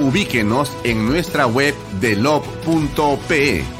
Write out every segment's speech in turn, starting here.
Ubíquenos en nuestra web de lob.pe.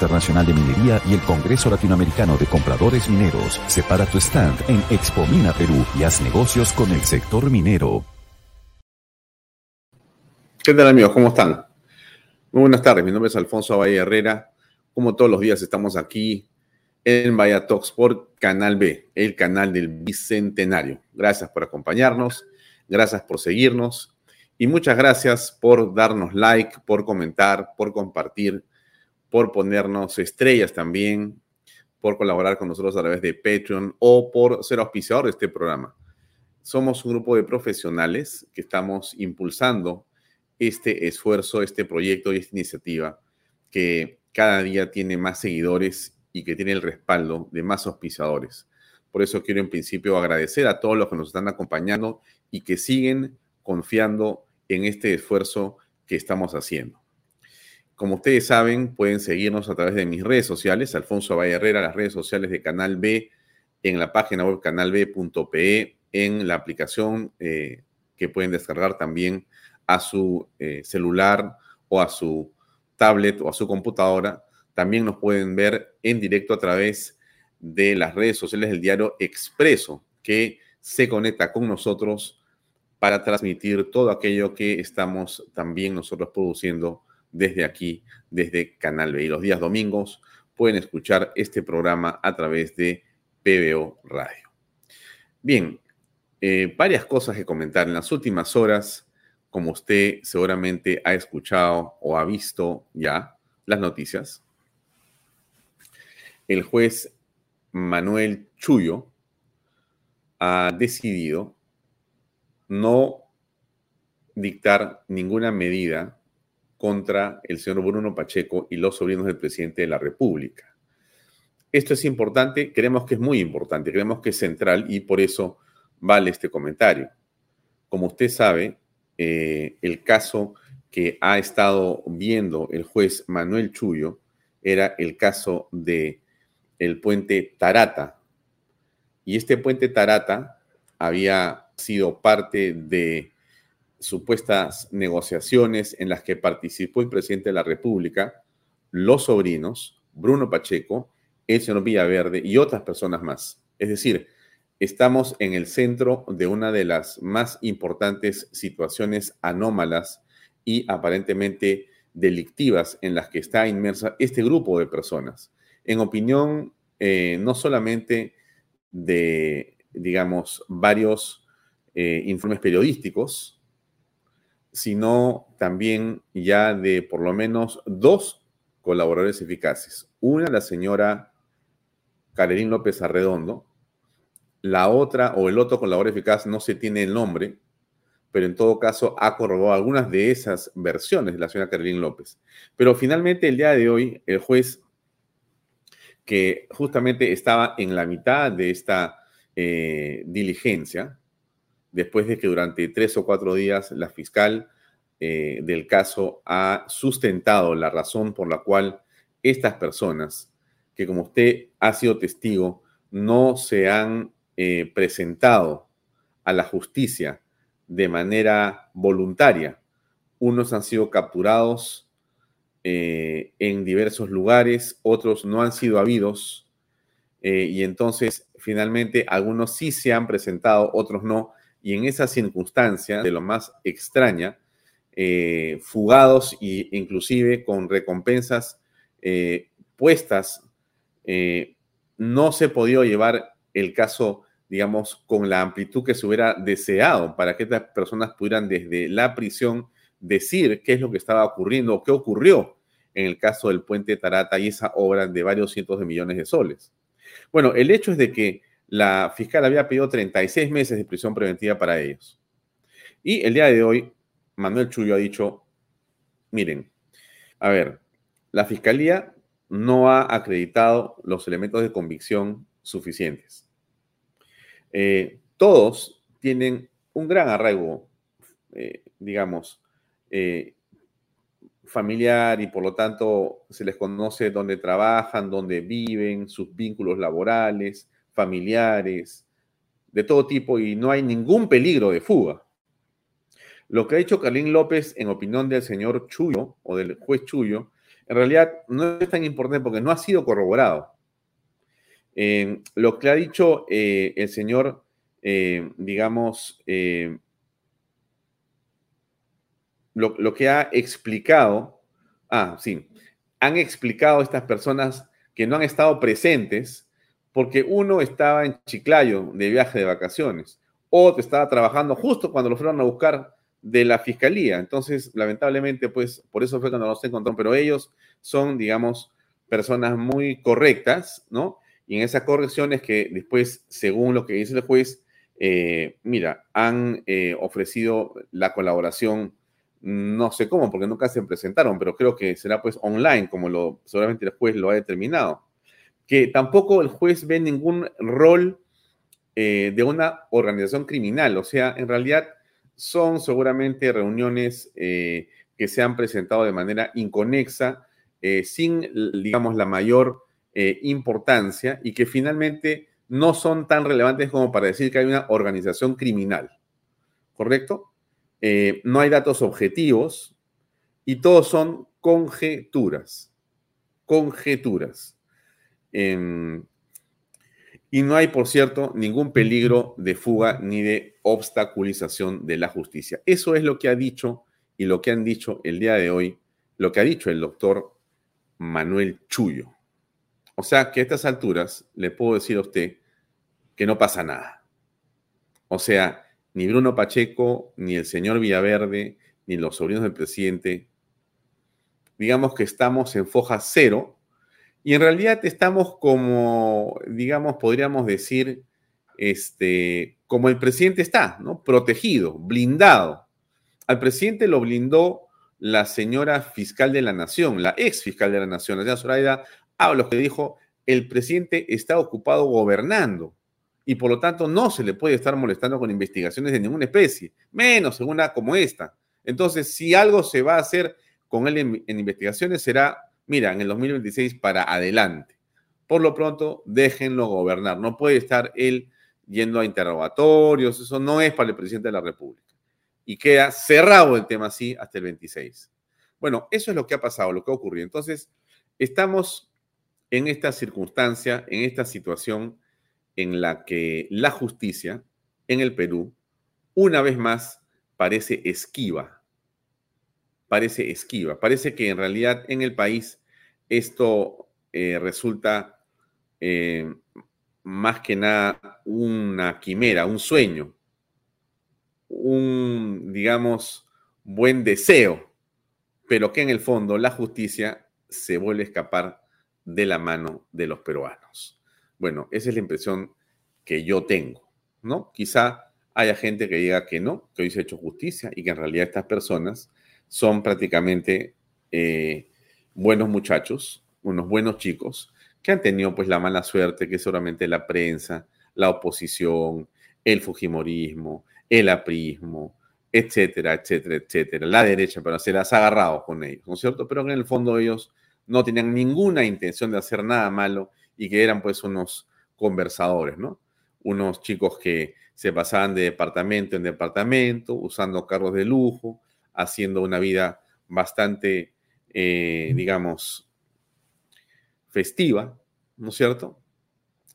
Internacional de Minería y el Congreso Latinoamericano de Compradores Mineros. Separa tu stand en Expo Mina Perú y haz negocios con el sector minero. ¿Qué tal amigos? ¿Cómo están? Muy buenas tardes, mi nombre es Alfonso Valle Herrera. Como todos los días estamos aquí en Vaya Talks por Canal B, el canal del Bicentenario. Gracias por acompañarnos, gracias por seguirnos y muchas gracias por darnos like, por comentar, por compartir por ponernos estrellas también, por colaborar con nosotros a través de Patreon o por ser auspiciador de este programa. Somos un grupo de profesionales que estamos impulsando este esfuerzo, este proyecto y esta iniciativa que cada día tiene más seguidores y que tiene el respaldo de más auspiciadores. Por eso quiero en principio agradecer a todos los que nos están acompañando y que siguen confiando en este esfuerzo que estamos haciendo. Como ustedes saben, pueden seguirnos a través de mis redes sociales, Alfonso Valle Herrera, las redes sociales de Canal B, en la página web canalb.pe, en la aplicación eh, que pueden descargar también a su eh, celular o a su tablet o a su computadora. También nos pueden ver en directo a través de las redes sociales del diario Expreso, que se conecta con nosotros para transmitir todo aquello que estamos también nosotros produciendo desde aquí, desde Canal B. Y los días domingos pueden escuchar este programa a través de PBO Radio. Bien, eh, varias cosas que comentar. En las últimas horas, como usted seguramente ha escuchado o ha visto ya las noticias, el juez Manuel Chuyo ha decidido no dictar ninguna medida contra el señor Bruno Pacheco y los sobrinos del presidente de la República. Esto es importante, creemos que es muy importante, creemos que es central y por eso vale este comentario. Como usted sabe, eh, el caso que ha estado viendo el juez Manuel Chuyo era el caso de el puente Tarata. Y este puente Tarata había sido parte de supuestas negociaciones en las que participó el presidente de la República, los sobrinos, Bruno Pacheco, el señor Villaverde y otras personas más. Es decir, estamos en el centro de una de las más importantes situaciones anómalas y aparentemente delictivas en las que está inmersa este grupo de personas. En opinión, eh, no solamente de, digamos, varios eh, informes periodísticos, sino también ya de por lo menos dos colaboradores eficaces. Una, la señora Carerín López Arredondo. La otra, o el otro colaborador eficaz, no se tiene el nombre, pero en todo caso ha corroborado algunas de esas versiones de la señora Caroline López. Pero finalmente el día de hoy, el juez, que justamente estaba en la mitad de esta eh, diligencia, después de que durante tres o cuatro días la fiscal eh, del caso ha sustentado la razón por la cual estas personas, que como usted ha sido testigo, no se han eh, presentado a la justicia de manera voluntaria. Unos han sido capturados eh, en diversos lugares, otros no han sido habidos, y entonces finalmente algunos sí se han presentado, otros no, y en esa circunstancia, de lo más extraña, eh, fugados e inclusive con recompensas puestas, no se podido llevar el caso digamos, con la amplitud que se hubiera deseado para que estas personas pudieran desde la prisión decir qué es lo que estaba ocurriendo o qué ocurrió en el caso del puente Tarata y esa obra de varios cientos de millones de soles. Bueno, el hecho es de que la fiscal había pedido 36 meses de prisión preventiva para ellos. Y el día de hoy, Manuel Chuyo ha dicho, miren, a ver, la fiscalía no ha acreditado los elementos de convicción suficientes. Eh, todos tienen un gran arraigo, eh, digamos, eh, familiar y por lo tanto se les conoce dónde trabajan, dónde viven, sus vínculos laborales, familiares, de todo tipo y no hay ningún peligro de fuga. Lo que ha dicho Carlín López, en opinión del señor Chuyo o del juez Chuyo, en realidad no es tan importante porque no ha sido corroborado lo que ha dicho eh, el señor, eh, digamos, eh, lo, lo, que ha explicado, ah, sí, han explicado estas personas que no han estado presentes porque uno estaba en Chiclayo de viaje de vacaciones, otro estaba trabajando justo cuando lo fueron a buscar de la fiscalía. Entonces, lamentablemente, pues por eso fue cuando los encontraron, pero ellos son, digamos, personas muy correctas, ¿no? Y en esas correcciones que después, según lo que dice el juez, eh, mira, han eh, ofrecido la colaboración, no sé cómo, porque nunca se presentaron, pero creo que será pues online, como lo seguramente el juez lo ha determinado. Que tampoco el juez ve ningún rol eh, de una organización criminal, o sea, en realidad son seguramente reuniones que se han presentado de manera inconexa, sin, digamos, la mayor eh, importancia y que finalmente no son tan relevantes como para decir que hay una organización criminal. ¿Correcto? Eh, no hay datos objetivos y todos son conjeturas. Conjeturas. Em, y no hay, por cierto, ningún peligro de fuga ni de obstaculización de la justicia. Eso es lo que ha dicho y lo que han dicho el día de hoy, lo que ha dicho el doctor Manuel Chuyo. O sea que a estas alturas le puedo decir a usted que no pasa nada. O sea, ni Bruno Pacheco, ni el señor Villaverde, ni los sobrinos del presidente, digamos que estamos en foja cero y en realidad estamos como, digamos, podríamos decir, este, como el presidente está, ¿no? Protegido, blindado. Al presidente lo blindó la señora fiscal de la nación, la ex fiscal de la nación, la señora Zoraida a lo que dijo, el presidente está ocupado gobernando y por lo tanto no se le puede estar molestando con investigaciones de ninguna especie, menos en una como esta. Entonces, si algo se va a hacer con él en, investigaciones, será, mira, en el 2026 para adelante. Por lo pronto, déjenlo gobernar. No puede estar él yendo a interrogatorios, eso no es para el presidente de la República. Y queda cerrado el tema así hasta el 26. Bueno, eso es lo que ha pasado, lo que ha ocurrido. Entonces, estamos en esta circunstancia, en esta situación en la que la justicia en el Perú, una vez más, parece esquiva. Parece esquiva. Parece que en realidad en el país esto eh, resulta eh, más que nada una quimera, un sueño, un, digamos, buen deseo, pero que en el fondo la justicia se vuelve a escapar de la mano de los peruanos. Bueno, esa es la impresión que yo tengo, ¿no? Quizá haya gente que diga que no, que hoy se ha hecho justicia y que en realidad estas personas son prácticamente eh, buenos muchachos, unos buenos chicos, que han tenido pues la mala suerte que seguramente la prensa, la oposición, el fujimorismo, el aprismo, etcétera, etcétera, etcétera, la derecha, pero se las ha agarrado con ellos, ¿no es cierto? Pero en el fondo ellos no tenían ninguna intención de hacer nada malo y que eran pues unos conversadores, ¿no? Unos chicos que se pasaban de departamento en departamento, usando carros de lujo, haciendo una vida bastante, eh, digamos, festiva, ¿no es cierto?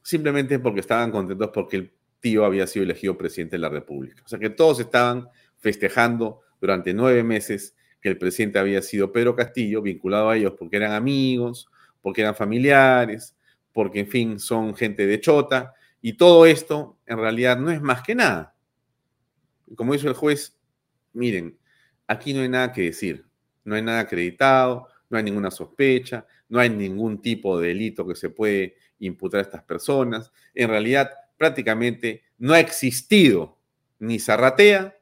Simplemente porque estaban contentos porque el tío había sido elegido presidente de la República. O sea que todos estaban festejando durante nueve meses que el presidente había sido Pedro Castillo, vinculado a ellos porque eran amigos, porque eran familiares, porque en fin son gente de chota, y todo esto en realidad no es más que nada. Como dice el juez, miren, aquí no hay nada que decir, no hay nada acreditado, no hay ninguna sospecha, no hay ningún tipo de delito que se puede imputar a estas personas. En realidad, prácticamente no ha existido ni Zarratea,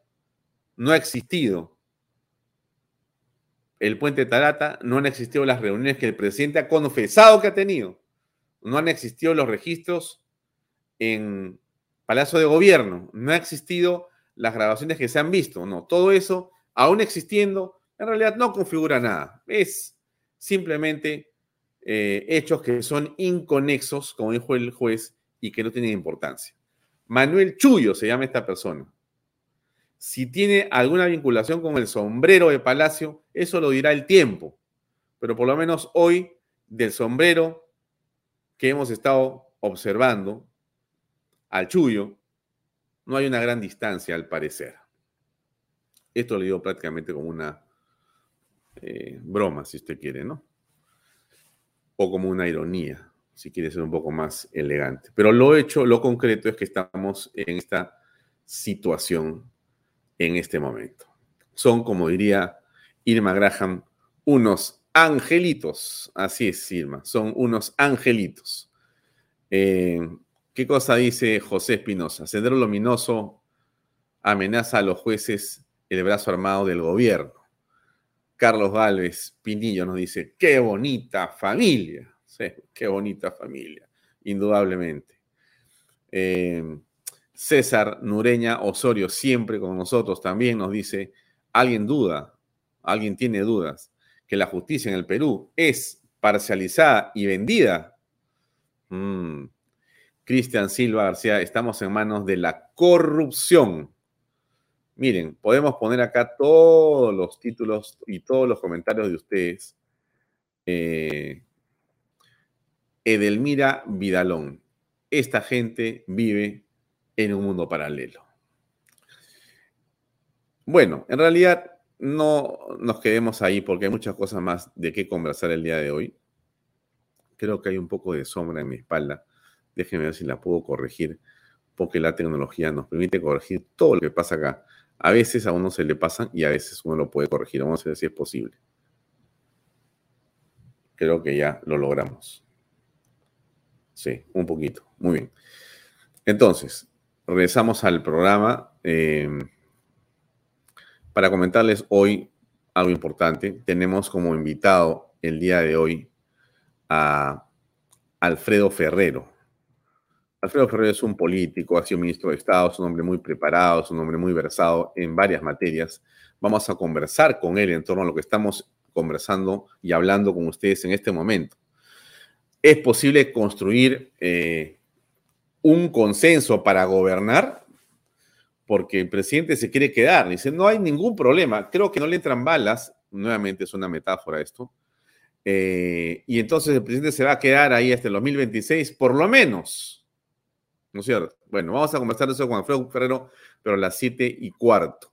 no ha existido. El puente Tarata, no han existido las reuniones que el presidente ha confesado que ha tenido, no han existido los registros en Palacio de Gobierno, no ha existido las grabaciones que se han visto, no, todo eso, aún existiendo, en realidad no configura nada, es simplemente eh, hechos que son inconexos, como dijo el juez, y que no tienen importancia. Manuel Chuyo se llama esta persona. Si tiene alguna vinculación con el sombrero de Palacio, eso lo dirá el tiempo. Pero por lo menos hoy, del sombrero que hemos estado observando al Chuyo, no hay una gran distancia al parecer. Esto lo digo prácticamente como una eh, broma, si usted quiere, ¿no? O como una ironía, si quiere ser un poco más elegante. Pero lo hecho, lo concreto es que estamos en esta situación en este momento. Son, como diría Irma Graham, unos angelitos. Así es, Irma, son unos angelitos. Eh, ¿Qué cosa dice José Espinosa? Sendero Luminoso amenaza a los jueces el brazo armado del gobierno. Carlos Galvez Pinillo nos dice, qué bonita familia. Qué bonita familia, indudablemente. Eh, César Nureña Osorio, siempre con nosotros también, nos dice, alguien duda, alguien tiene dudas, que la justicia en el Perú es parcializada y vendida. Mm. Cristian Silva García, estamos en manos de la corrupción. Miren, podemos poner acá todos los títulos y todos los comentarios de ustedes. Eh, Edelmira Vidalón. Esta gente vive en un mundo paralelo. Bueno, en realidad no nos quedemos ahí porque hay muchas cosas más de qué conversar el día de hoy. Creo que hay un poco de sombra en mi espalda. Déjenme ver si la puedo corregir porque la tecnología nos permite corregir todo lo que pasa acá. A veces a uno se le pasan y a veces uno lo puede corregir. Vamos a ver si es posible. Creo que ya lo logramos. Sí, un poquito. Muy bien. Entonces, regresamos al programa eh, para comentarles hoy algo importante. Tenemos como invitado el día de hoy a Alfredo Ferrero. Alfredo Ferrero es un político, ha sido ministro de Estado, es un hombre muy preparado, es un hombre muy versado en varias materias. Vamos a conversar con él en torno a lo que estamos conversando y hablando con ustedes en este momento. ¿Es posible construir eh, un consenso para gobernar? Porque el presidente se quiere quedar. Dice, no hay ningún problema. Creo que no le entran balas. Nuevamente es una metáfora esto. Eh, y entonces el presidente se va a quedar ahí hasta el 2026, por lo menos. ¿No es cierto? Bueno, vamos a conversar eso con Alfredo Ferrero, pero a las siete y cuarto.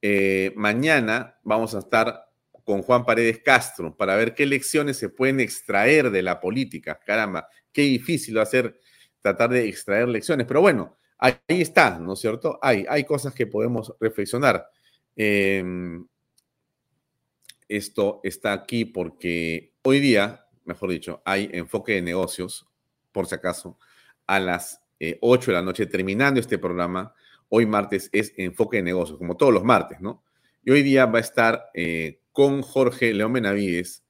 Eh, mañana vamos a estar con Juan Paredes Castro para ver qué lecciones se pueden extraer de la política. Caramba, qué difícil va a ser tratar de extraer lecciones, pero bueno, ahí, está, ¿no es cierto? Hay, hay cosas que podemos reflexionar. Em, esto está aquí porque hoy día, mejor dicho, hay enfoque de negocios, por si acaso, a las 8 eh, de la noche, terminando este programa. Hoy martes es enfoque de negocios, como todos los martes, ¿no? Y hoy día va a estar eh, con Jorge León Benavides,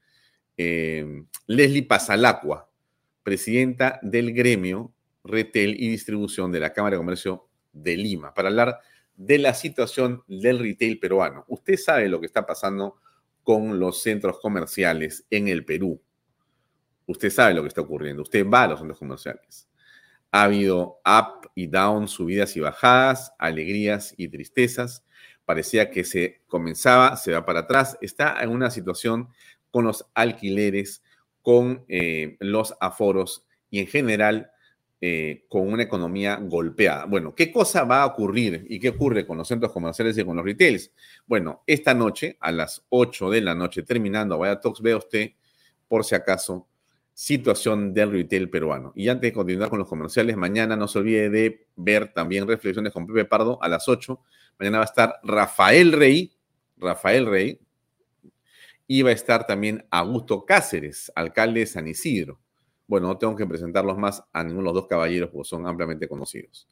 eh, Leslie Pasalacua, presidenta del gremio Retail y Distribución de la Cámara de Comercio de Lima, para hablar de la situación del retail peruano. Usted sabe lo que está pasando con los centros comerciales en el Perú. Usted sabe lo que está ocurriendo. Usted va a los centros comerciales. Ha habido up y down, subidas y bajadas, alegrías y tristezas. Parecía que se comenzaba, se va para atrás. Está en una situación con los alquileres, con eh, los aforos y en general eh, con una economía golpeada. Bueno, ¿qué cosa va a ocurrir y qué ocurre con los centros comerciales y con los retails? Bueno, esta noche, a las 8 de la noche, terminando Vaya Talks, vea usted, por si acaso, situación del retail peruano. Y antes de continuar con los comerciales, mañana no se olvide de ver también reflexiones con Pepe Pardo a las 8. Mañana va a estar Rafael Rey, Rafael Rey, y va a estar también Augusto Cáceres, alcalde de San Isidro. Bueno, no tengo que presentarlos más a ninguno de los dos caballeros porque son ampliamente conocidos.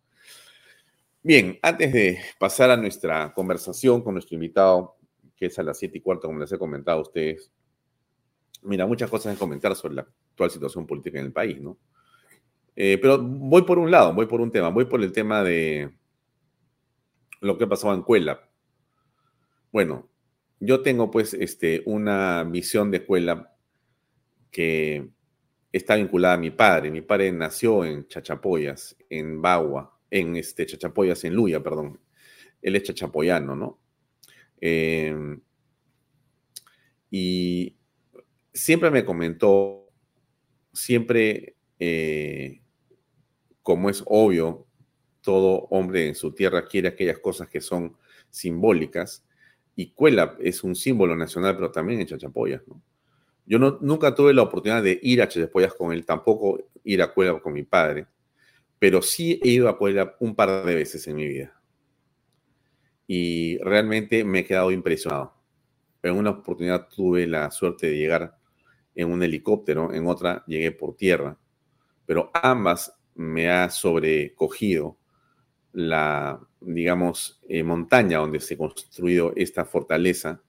Bien, antes de pasar a nuestra conversación con nuestro invitado, que es a las siete y cuarto, como les he comentado a ustedes, mira, muchas cosas que comentar sobre la actual situación política en el país, ¿no? Eh, pero voy por un lado, voy por un tema, voy por el tema de lo que pasado en Cuela. Bueno, yo tengo pues este, una visión de Cuela que está vinculada a mi padre. Mi padre nació en Chachapoyas, en Bagua, en este, Chachapoyas, en Luya, perdón. Él es chachapoyano, ¿no? Em, y siempre me comentó, siempre, eh, como es obvio, todo hombre en su tierra quiere aquellas cosas que son simbólicas, y Cuela es un símbolo nacional, pero también en Chachapoyas, ¿no? Yo nunca tuve la oportunidad de ir a Chespollas con él, tampoco ir a Cuela con mi padre, pero sí he ido a Cuela un par de veces en mi vida. Y realmente me he quedado impresionado. En una oportunidad tuve la suerte de llegar en un helicóptero, en otra llegué por tierra, pero ambas me ha sobrecogido la, digamos, eh, montaña donde se ha construido esta fortaleza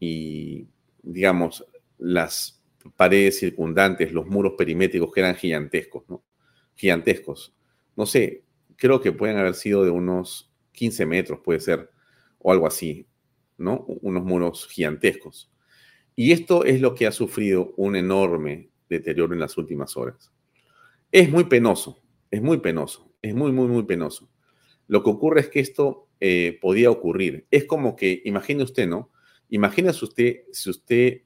y, digamos, las paredes circundantes, los muros perimétricos que eran gigantescos, ¿no? Gigantescos. No sé, creo que pueden haber sido de unos 15 metros, puede ser, o algo así, ¿no? Unos muros gigantescos. Y esto es lo que ha sufrido un enorme deterioro en las últimas horas. Es muy penoso, es muy penoso, es muy, muy, muy penoso. Lo que ocurre es que esto eh, podía ocurrir. Es como que, imagine usted, ¿no? Imagínese usted si usted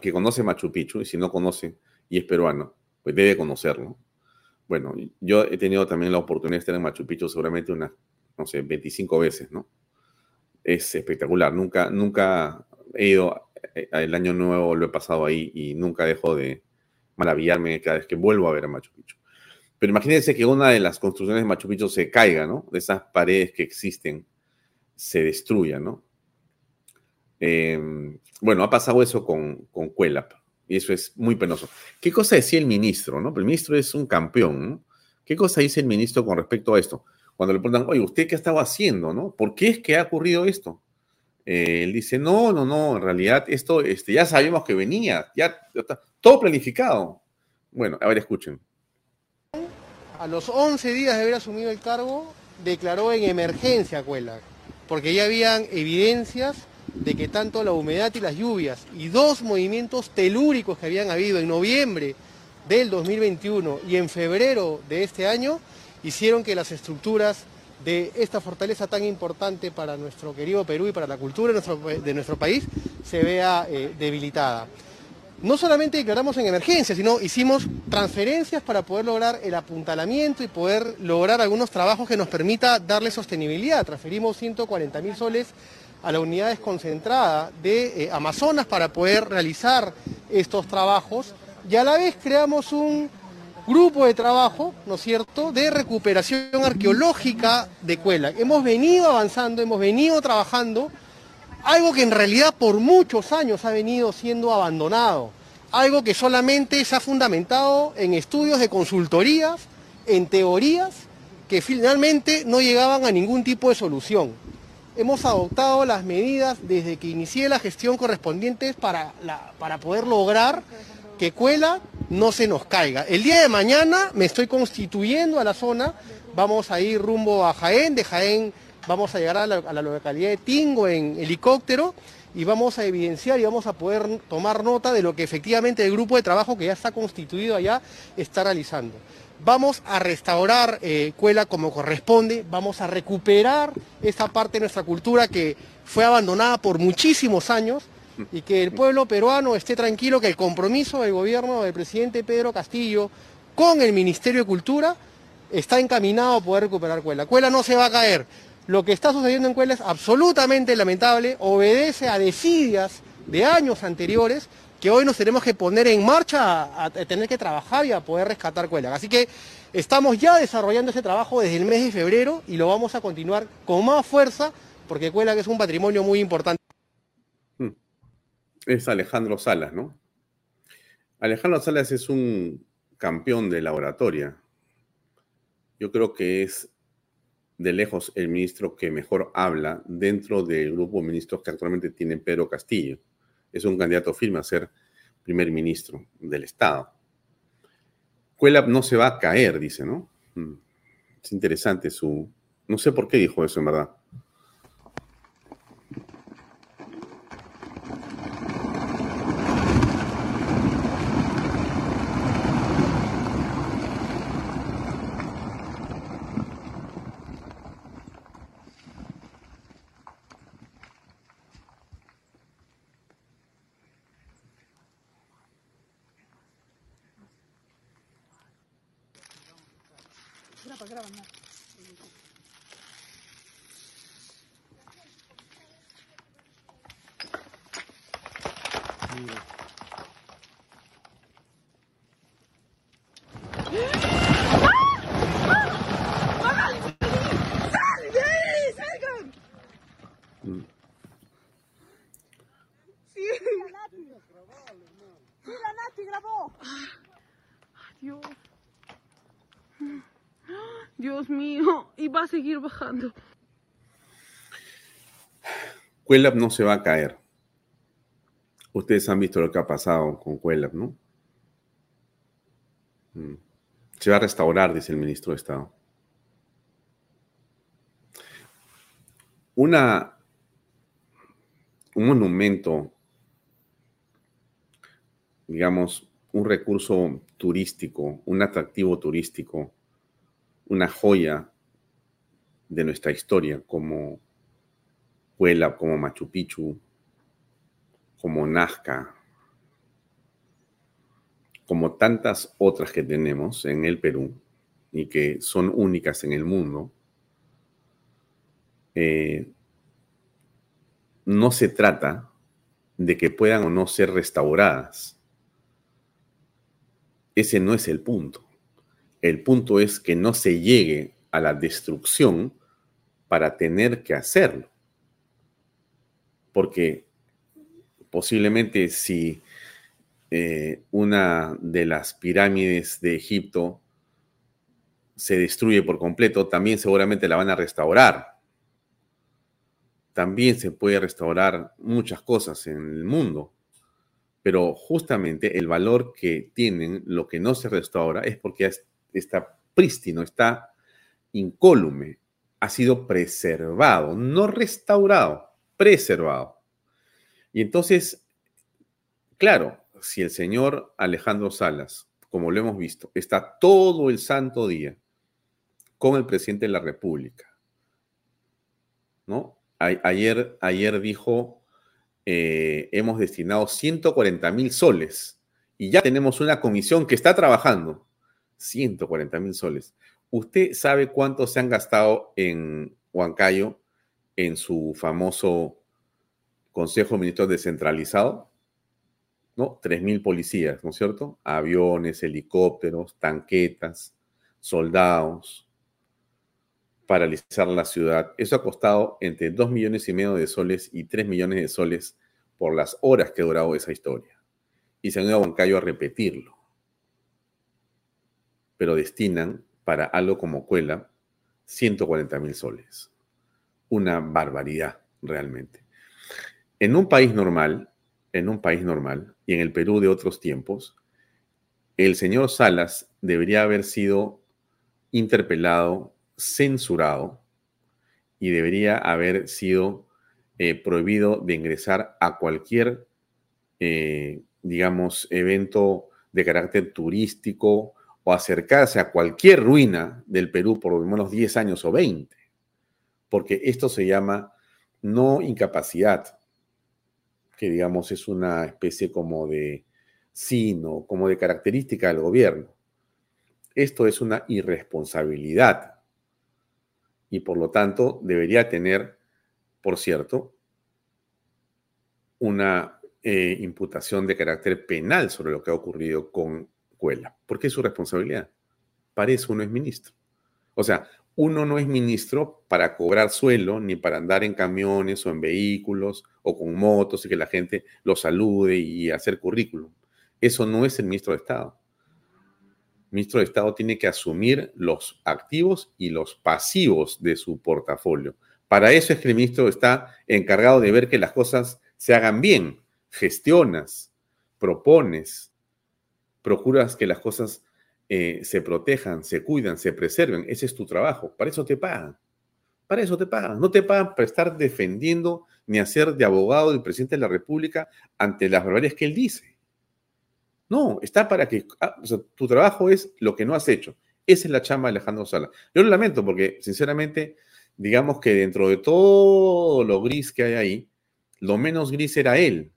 que conoce Machu Picchu, y si no conoce y es peruano, pues debe conocerlo. Bueno, yo he tenido también la oportunidad de estar en Machu Picchu seguramente unas, no sé, 25 veces, ¿no? Es espectacular. Nunca, nunca he ido, eh, el año nuevo lo he pasado ahí y nunca dejo de maravillarme cada vez que vuelvo a ver a Machu Picchu. Pero imagínense que una de las construcciones de Machu Picchu se caiga, ¿no? De esas paredes que existen, se destruya, ¿no? Em, bueno, ha pasado eso con, con Cuelap y eso es muy penoso. ¿Qué cosa decía el ministro? ¿no? El ministro es un campeón. ¿Qué cosa dice el ministro con respecto a esto? Cuando le preguntan, oye, ¿usted qué ha estado haciendo? ¿no? ¿Por qué es que ha ocurrido esto? Eh, él dice, no, no, no, en realidad esto este, ya sabíamos que venía, ya, está todo planificado. Bueno, a ver, escuchen. A los 11 días de haber asumido el cargo, declaró en emergencia Cuela, porque ya habían evidencias de que tanto la humedad y las lluvias y dos movimientos telúricos que habían habido en noviembre del 2021 y en febrero de este año hicieron que las estructuras de esta fortaleza tan importante para nuestro querido Perú y para la cultura de nuestro, país se vea eh, debilitada. No solamente declaramos en emergencia, sino hicimos transferencias para poder lograr el apuntalamiento y poder lograr algunos trabajos que nos permita darle sostenibilidad. Transferimos 140 mil soles a la unidad desconcentrada de eh, Amazonas para poder realizar estos trabajos y a la vez creamos un grupo de trabajo, ¿no es cierto?, de recuperación arqueológica de Cuela. Hemos venido avanzando, hemos venido trabajando, algo que en realidad por muchos años ha venido siendo abandonado, algo que solamente se ha fundamentado en estudios de consultorías, en teorías, que finalmente no llegaban a ningún tipo de solución. Hemos adoptado las medidas desde que inicié la gestión correspondientes para, para poder lograr que Cuela no se nos caiga. El día de mañana me estoy constituyendo a la zona, vamos a ir rumbo a Jaén, de Jaén vamos a llegar a la, localidad de Tingo en helicóptero y vamos a evidenciar y vamos a poder tomar nota de lo que efectivamente el grupo de trabajo que ya está constituido allá está realizando. Vamos a restaurar eh, Cuela como corresponde, vamos a recuperar esa parte de nuestra cultura que fue abandonada por muchísimos años y que el pueblo peruano esté tranquilo que el compromiso del gobierno del presidente Pedro Castillo con el Ministerio de Cultura está encaminado a poder recuperar Cuela. Cuela no se va a caer. Lo que está sucediendo en Cuela es absolutamente lamentable, obedece a desidias de años anteriores que hoy nos tenemos que poner en marcha a, tener que trabajar y a poder rescatar Cuela. Así que estamos ya desarrollando ese trabajo desde el mes de febrero y lo vamos a continuar con más fuerza porque Cuela es un patrimonio muy importante es Alejandro Salas, ¿no? Alejandro Salas es un campeón de la oratoria. Yo creo que es de lejos el ministro que mejor habla dentro del grupo de ministros que actualmente tiene Pedro Castillo. Es un candidato firme a ser primer ministro del Estado. Cuelap no se va a caer, dice, ¿no? Mm. Es interesante su... No sé por qué dijo eso, en verdad. Seguir bajando. Cuelap no se va a caer. Ustedes han visto lo que ha pasado con Cuelap, ¿no? Mm. Se va a restaurar, dice el ministro de Estado. Una, un monumento, digamos, un recurso turístico, un atractivo turístico, una joya de nuestra historia, como Puebla, como Machu Picchu, como Nazca, como tantas otras que tenemos en el Perú y que son únicas en el mundo, eh, no se trata de que puedan o no ser restauradas. Ese no es el punto. El punto es que no se llegue a la destrucción para tener que hacerlo. Porque posiblemente si eh, una de las pirámides de Egipto se destruye por completo, también seguramente la van a restaurar. También se puede restaurar muchas cosas en el mundo, pero justamente el valor que tienen lo que no se restaura es porque está prístino, está incólume, ha sido preservado, no restaurado, preservado. Y entonces, claro, si el señor Alejandro Salas, como lo hemos visto, está todo el santo día con el presidente de la República, ¿no? ayer, ayer dijo, eh, hemos destinado 140 mil soles y ya tenemos una comisión que está trabajando. 140 mil soles. ¿Usted sabe cuánto se han gastado en Huancayo en su famoso Consejo de Ministros descentralizado? ¿no? 3.000 policías, ¿no es cierto? Aviones, helicópteros, tanquetas, soldados, paralizar la ciudad. Eso ha costado entre 2 millones y medio de soles y 3 millones de soles por las horas que ha durado esa historia. Y se han ido a Huancayo a repetirlo. Pero destinan para algo como Cuela 140 mil soles. Una barbaridad, realmente. En un país normal, en un país normal, y en el Perú de otros tiempos, el señor Salas debería haber sido interpelado, censurado, y debería haber sido eh, prohibido de ingresar a cualquier, eh, digamos, evento de carácter turístico o acercarse a cualquier ruina del Perú por lo menos 10 años o 20, porque esto se llama no incapacidad, que digamos es una especie como de sino, como de característica del gobierno. Esto es una irresponsabilidad y por lo tanto debería tener, por cierto, una eh, imputación de carácter penal sobre lo que ha ocurrido con Porque es su responsabilidad. Para eso uno es ministro. O sea, uno no es ministro para cobrar suelo, ni para andar en camiones o en vehículos o con motos y que la gente lo salude y hacer currículum. Eso no es el ministro de Estado. El ministro de Estado tiene que asumir los activos y los pasivos de su portafolio. Para eso es que el ministro está encargado de ver que las cosas se hagan bien. Gestionas, propones, procuras que las cosas eh, se protejan, se cuidan, se preserven. Ese es tu trabajo. Para eso te pagan. Para eso te pagan. No te pagan para estar defendiendo ni hacer de abogado del presidente de la República ante las barbaridades que él dice. No, está para que ah, tu trabajo es lo que no has hecho. Esa es la chamba de Alejandro Sala. Yo lo lamento porque, sinceramente, digamos que dentro de todo lo gris que hay ahí, lo menos gris era él.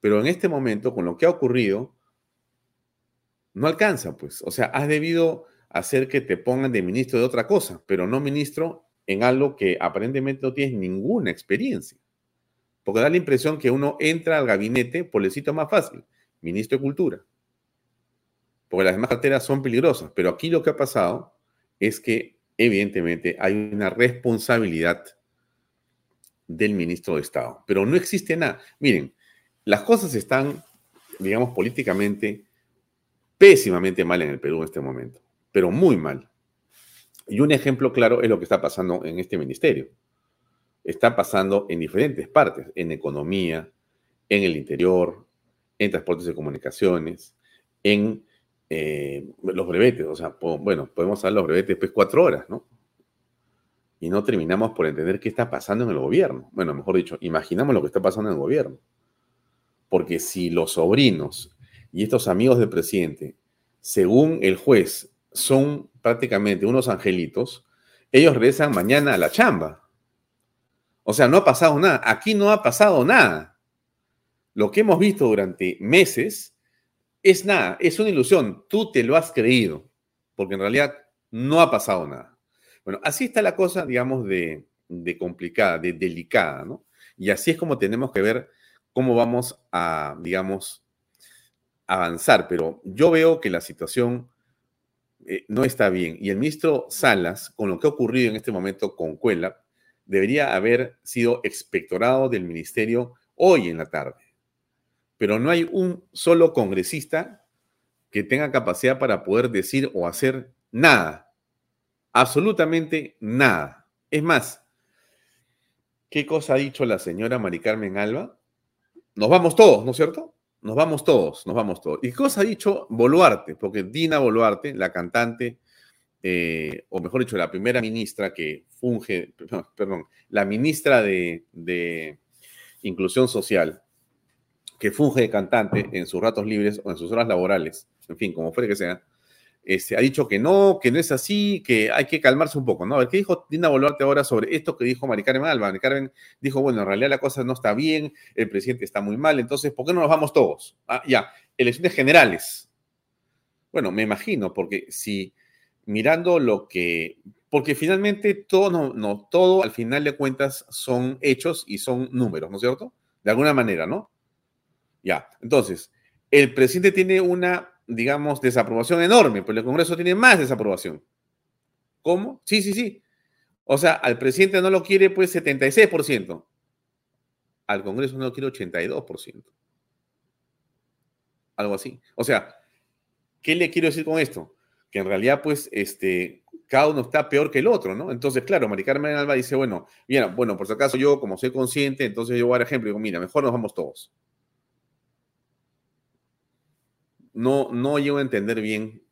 Pero en este momento, con lo que ha ocurrido, no alcanza, pues. O sea, has debido hacer que te pongan de ministro de otra cosa, pero no ministro en algo que aparentemente no tienes ninguna experiencia. Porque da la impresión que uno entra al gabinete por el sitio más fácil, ministro de Cultura. Porque las demás carteras son peligrosas, pero aquí lo que ha pasado es que evidentemente hay una responsabilidad del ministro de Estado, pero no existe nada. Miren, las cosas están, digamos, políticamente pésimamente mal en el Perú en este momento, pero muy mal. Y un ejemplo claro es lo que está pasando en este ministerio. Está pasando en diferentes partes, en economía, en el interior, en transportes y comunicaciones, en eh, los brevetes. O sea, bueno, podemos hablar los brevetes después cuatro horas, ¿no? Y no terminamos por entender qué está pasando en el gobierno. Bueno, mejor dicho, imaginamos lo que está pasando en el gobierno. Porque si los sobrinos y estos amigos del presidente, según el juez, son prácticamente unos angelitos, ellos regresan mañana a la chamba. O sea, no ha pasado nada. Aquí no ha pasado nada. Lo que hemos visto durante meses es nada, es una ilusión. Tú te lo has creído, porque en realidad no ha pasado nada. Bueno, así está la cosa, digamos, de, de complicada, de delicada, ¿no? Y así es como tenemos que ver cómo vamos a, digamos, avanzar, pero yo veo que la situación eh, no está bien. Y el ministro Salas, con lo que ha ocurrido en este momento con Cuela, debería haber sido expectorado del ministerio hoy en la tarde. Pero no hay un solo congresista que tenga capacidad para poder decir o hacer nada. Absolutamente nada. Es más, ¿qué cosa ha dicho la señora Mari Carmen Alba? Nos vamos todos, ¿no es cierto? Nos vamos todos, nos vamos todos. ¿Y qué os ha dicho Boluarte? Porque Dina Boluarte, la cantante, eh, o mejor dicho, la primera ministra que funge, perdón, la ministra de, de Inclusión Social, que funge de cantante en sus ratos libres o en sus horas laborales, en fin, como fuera que sea, este, ha dicho que no, que no es así, que hay que calmarse un poco, ¿no? A ver, ¿qué dijo Dina Boluarte ahora sobre esto que dijo Mari Carmen Alba? Mari Carmen dijo, bueno, en realidad la cosa no está bien, el presidente está muy mal, entonces, ¿por qué no nos vamos todos? Ah, ya, elecciones generales. Bueno, me imagino, porque si mirando lo que, porque finalmente todo, no, no, todo al final de cuentas son hechos y son números, ¿no es cierto? De alguna manera, ¿no? Ya, entonces, el presidente tiene una, digamos, desaprobación enorme, pero el Congreso tiene más desaprobación. ¿Cómo? Sí, sí, sí. O sea, al presidente no lo quiere pues 76%. Al Congreso no lo quiere 82%. Algo así. O sea, ¿qué le quiero decir con esto? Que en realidad pues este, cada uno está peor que el otro, ¿no? Entonces, claro, Mari Carmen Alba dice, bueno, mira, bueno, por si acaso yo, como soy consciente, entonces yo voy a dar ejemplo y digo, mira, mejor nos vamos todos. No, no llego a entender bien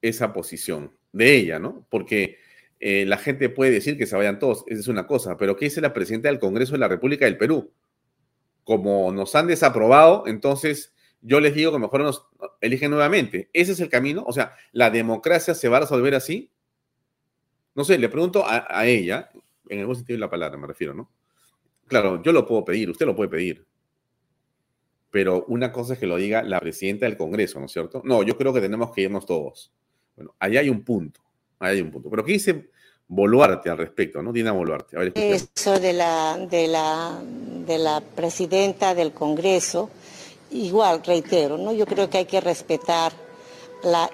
esa posición de ella, ¿no? Porque eh, la gente puede decir que se vayan todos, esa es una cosa, pero ¿qué dice la presidenta del Congreso de la República del Perú? Como nos han desaprobado, entonces yo les digo que mejor nos eligen nuevamente. ¿Ese es el camino? O sea, ¿la democracia se va a resolver así? No sé, le pregunto a, ella, en el buen sentido de la palabra me refiero, ¿no? Claro, yo lo puedo pedir, usted lo puede pedir. Pero una cosa es que lo diga la presidenta del Congreso, ¿no es cierto? No, yo creo que tenemos que irnos todos. Bueno, allá hay un punto, allá hay un punto. Pero ¿qué dice Boluarte al respecto, ¿no? Dina Boluarte. Eso de la, de, la, de la presidenta del Congreso, igual, reitero, ¿no? Yo creo que hay que respetar la,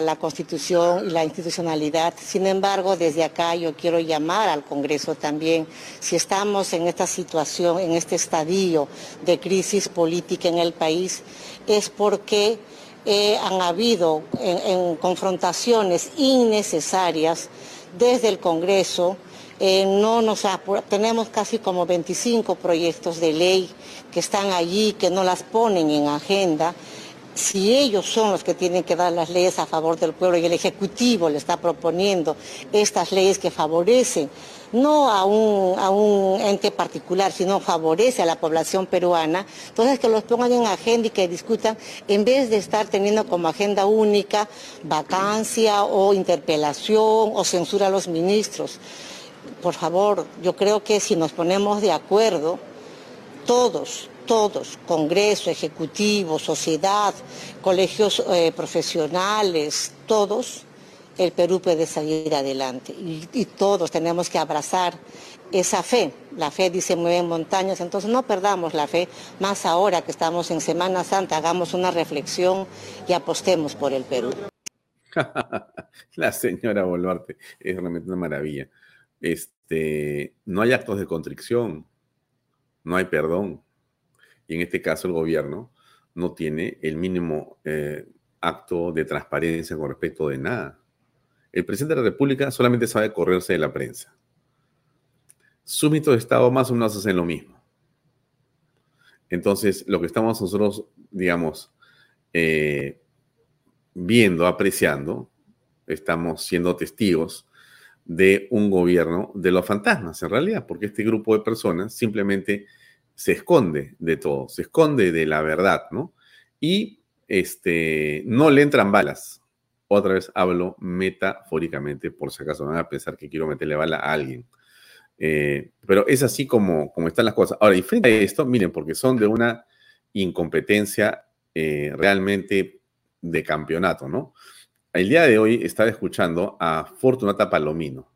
la, constitución y la institucionalidad. Sin embargo, desde acá yo quiero llamar al Congreso también, si estamos en esta situación, en este estadio de crisis política en el país, es porque eh, han habido confrontaciones innecesarias desde el Congreso. Eh, no nos tenemos casi como 25 proyectos de ley que están allí, que no las ponen en agenda si ellos son los que tienen que dar las leyes a favor del pueblo y el Ejecutivo le está proponiendo estas leyes que favorecen no a un, a un ente particular, sino favorece a la población peruana, entonces que los pongan en agenda y que discutan, en vez de estar teniendo como agenda única vacancia o interpelación o censura a los ministros. Por favor, yo creo que si nos ponemos de acuerdo, todos, todos, Congreso, Ejecutivo, sociedad, colegios eh, profesionales, todos, el Perú puede salir adelante. Y, todos tenemos que abrazar esa fe. La fe dice mueve montañas, entonces no perdamos la fe, más ahora que estamos en Semana Santa, hagamos una reflexión y apostemos por el Perú. la señora Boluarte es realmente una maravilla. Este, no hay actos de contrición, no hay perdón. Y en este caso el gobierno no tiene el mínimo eh, acto de transparencia con respecto de nada. El presidente de la República solamente sabe correrse de la prensa. Súmitos de Estado más o menos hacen lo mismo. Entonces, lo que estamos nosotros, digamos, eh, viendo, apreciando, estamos siendo testigos de un gobierno de los fantasmas, en realidad, porque este grupo de personas simplemente se esconde de todo, se esconde de la verdad, ¿no? Y este, no le entran balas, otra vez hablo metafóricamente, por si acaso van a pensar que quiero meterle bala a alguien. Eh, pero es así como, como están las cosas. Ahora, y frente a esto, miren, porque son de una incompetencia eh, realmente de campeonato, ¿no? El día de hoy estaba escuchando a Fortunata Palomino.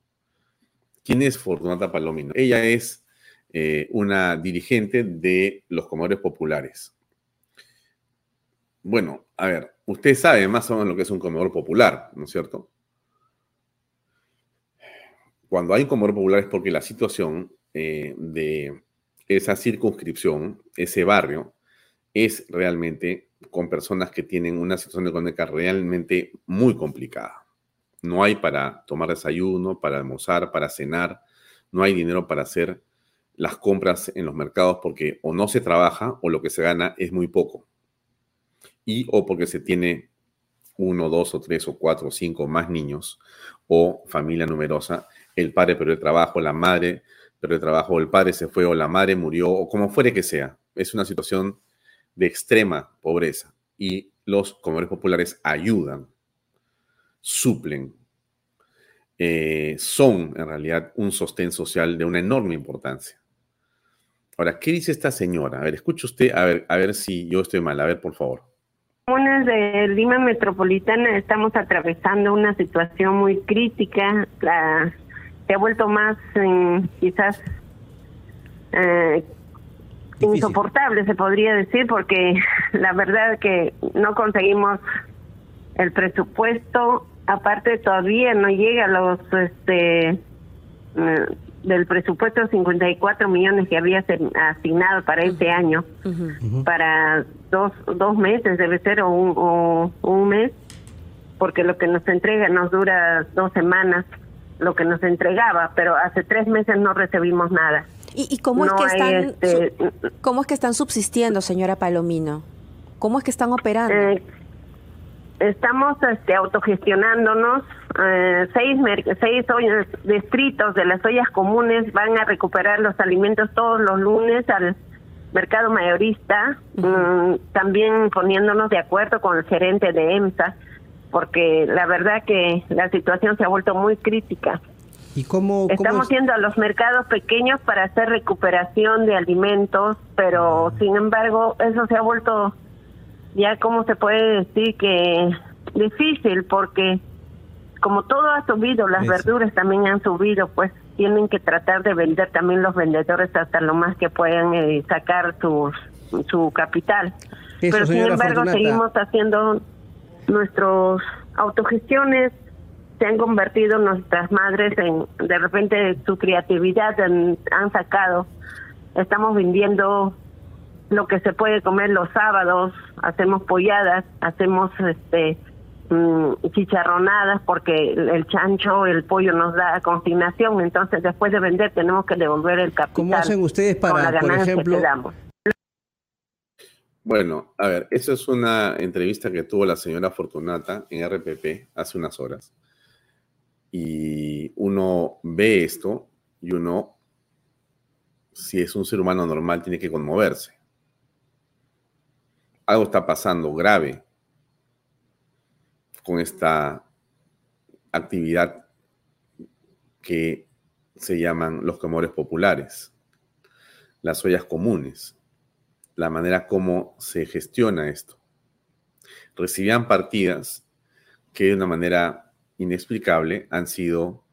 ¿Quién es Fortunata Palomino? Ella es eh, una dirigente de los comedores populares. Bueno, a ver, usted sabe más o menos lo que es un comedor popular, ¿no es cierto? Cuando hay un comedor popular es porque la situación eh, de esa circunscripción, ese barrio, es realmente con personas que tienen una situación económica realmente muy complicada. No hay para tomar desayuno, para almorzar, para cenar, no hay dinero para hacer las compras en los mercados porque o no se trabaja o lo que se gana es muy poco y o porque se tiene uno, dos o tres o cuatro o cinco más niños o familia numerosa, el padre perdió el trabajo, la madre perdió el trabajo, o el padre se fue o la madre murió o como fuere que sea. Es una situación de extrema pobreza y los comedores populares ayudan, suplen, eh, son en realidad un sostén social de una enorme importancia. Ahora, ¿qué dice esta señora? A ver, escuche usted, a ver, a ver si yo estoy mal. A ver, por favor comunas de Lima Metropolitana estamos atravesando una situación muy crítica. La, se ha vuelto más quizás eh, insoportable, se podría decir, porque la verdad que no conseguimos el presupuesto, aparte todavía no llega a los este eh, del presupuesto de 54 millones que había asignado para este año, para dos, dos meses debe ser o un, o un mes, porque lo que nos entrega nos dura dos semanas, lo que nos entregaba, pero hace tres meses no recibimos nada. ¿Y, cómo, es que están, este, cómo es que están subsistiendo, señora Palomino? ¿Cómo es que están operando? Eh, estamos este, autogestionándonos. Eh, seis, seis distritos de las ollas comunes van a recuperar los alimentos todos los lunes al mercado mayorista, mm, también poniéndonos de acuerdo con el gerente de EMSA, porque la verdad que la situación se ha vuelto muy crítica. ¿Y cómo, Estamos yendo a los mercados pequeños para hacer recuperación de alimentos, pero sin embargo eso se ha vuelto ya como se puede decir que difícil porque como todo ha subido, las verduras también han subido, pues tienen que tratar de vender también los vendedores hasta lo más que puedan eh, sacar su, su capital. Pero sin embargo seguimos haciendo nuestros autogestiones, se han convertido nuestras madres en, de repente su creatividad han sacado, estamos vendiendo lo que se puede comer los sábados, hacemos polladas, hacemos este mm, chicharronadas porque el chancho, el pollo nos da consignación, entonces después de vender tenemos que devolver el capital. ¿Cómo hacen ustedes para, por ejemplo, Bueno, a ver, esa es una entrevista que tuvo la señora Fortunata en RPP hace unas horas. Y uno ve esto y uno, si es un ser humano normal, tiene que conmoverse algo está pasando grave con esta actividad que se llaman los comores populares, las ollas comunes, la manera como se gestiona esto. Recibían partidas que de una manera inexplicable han sido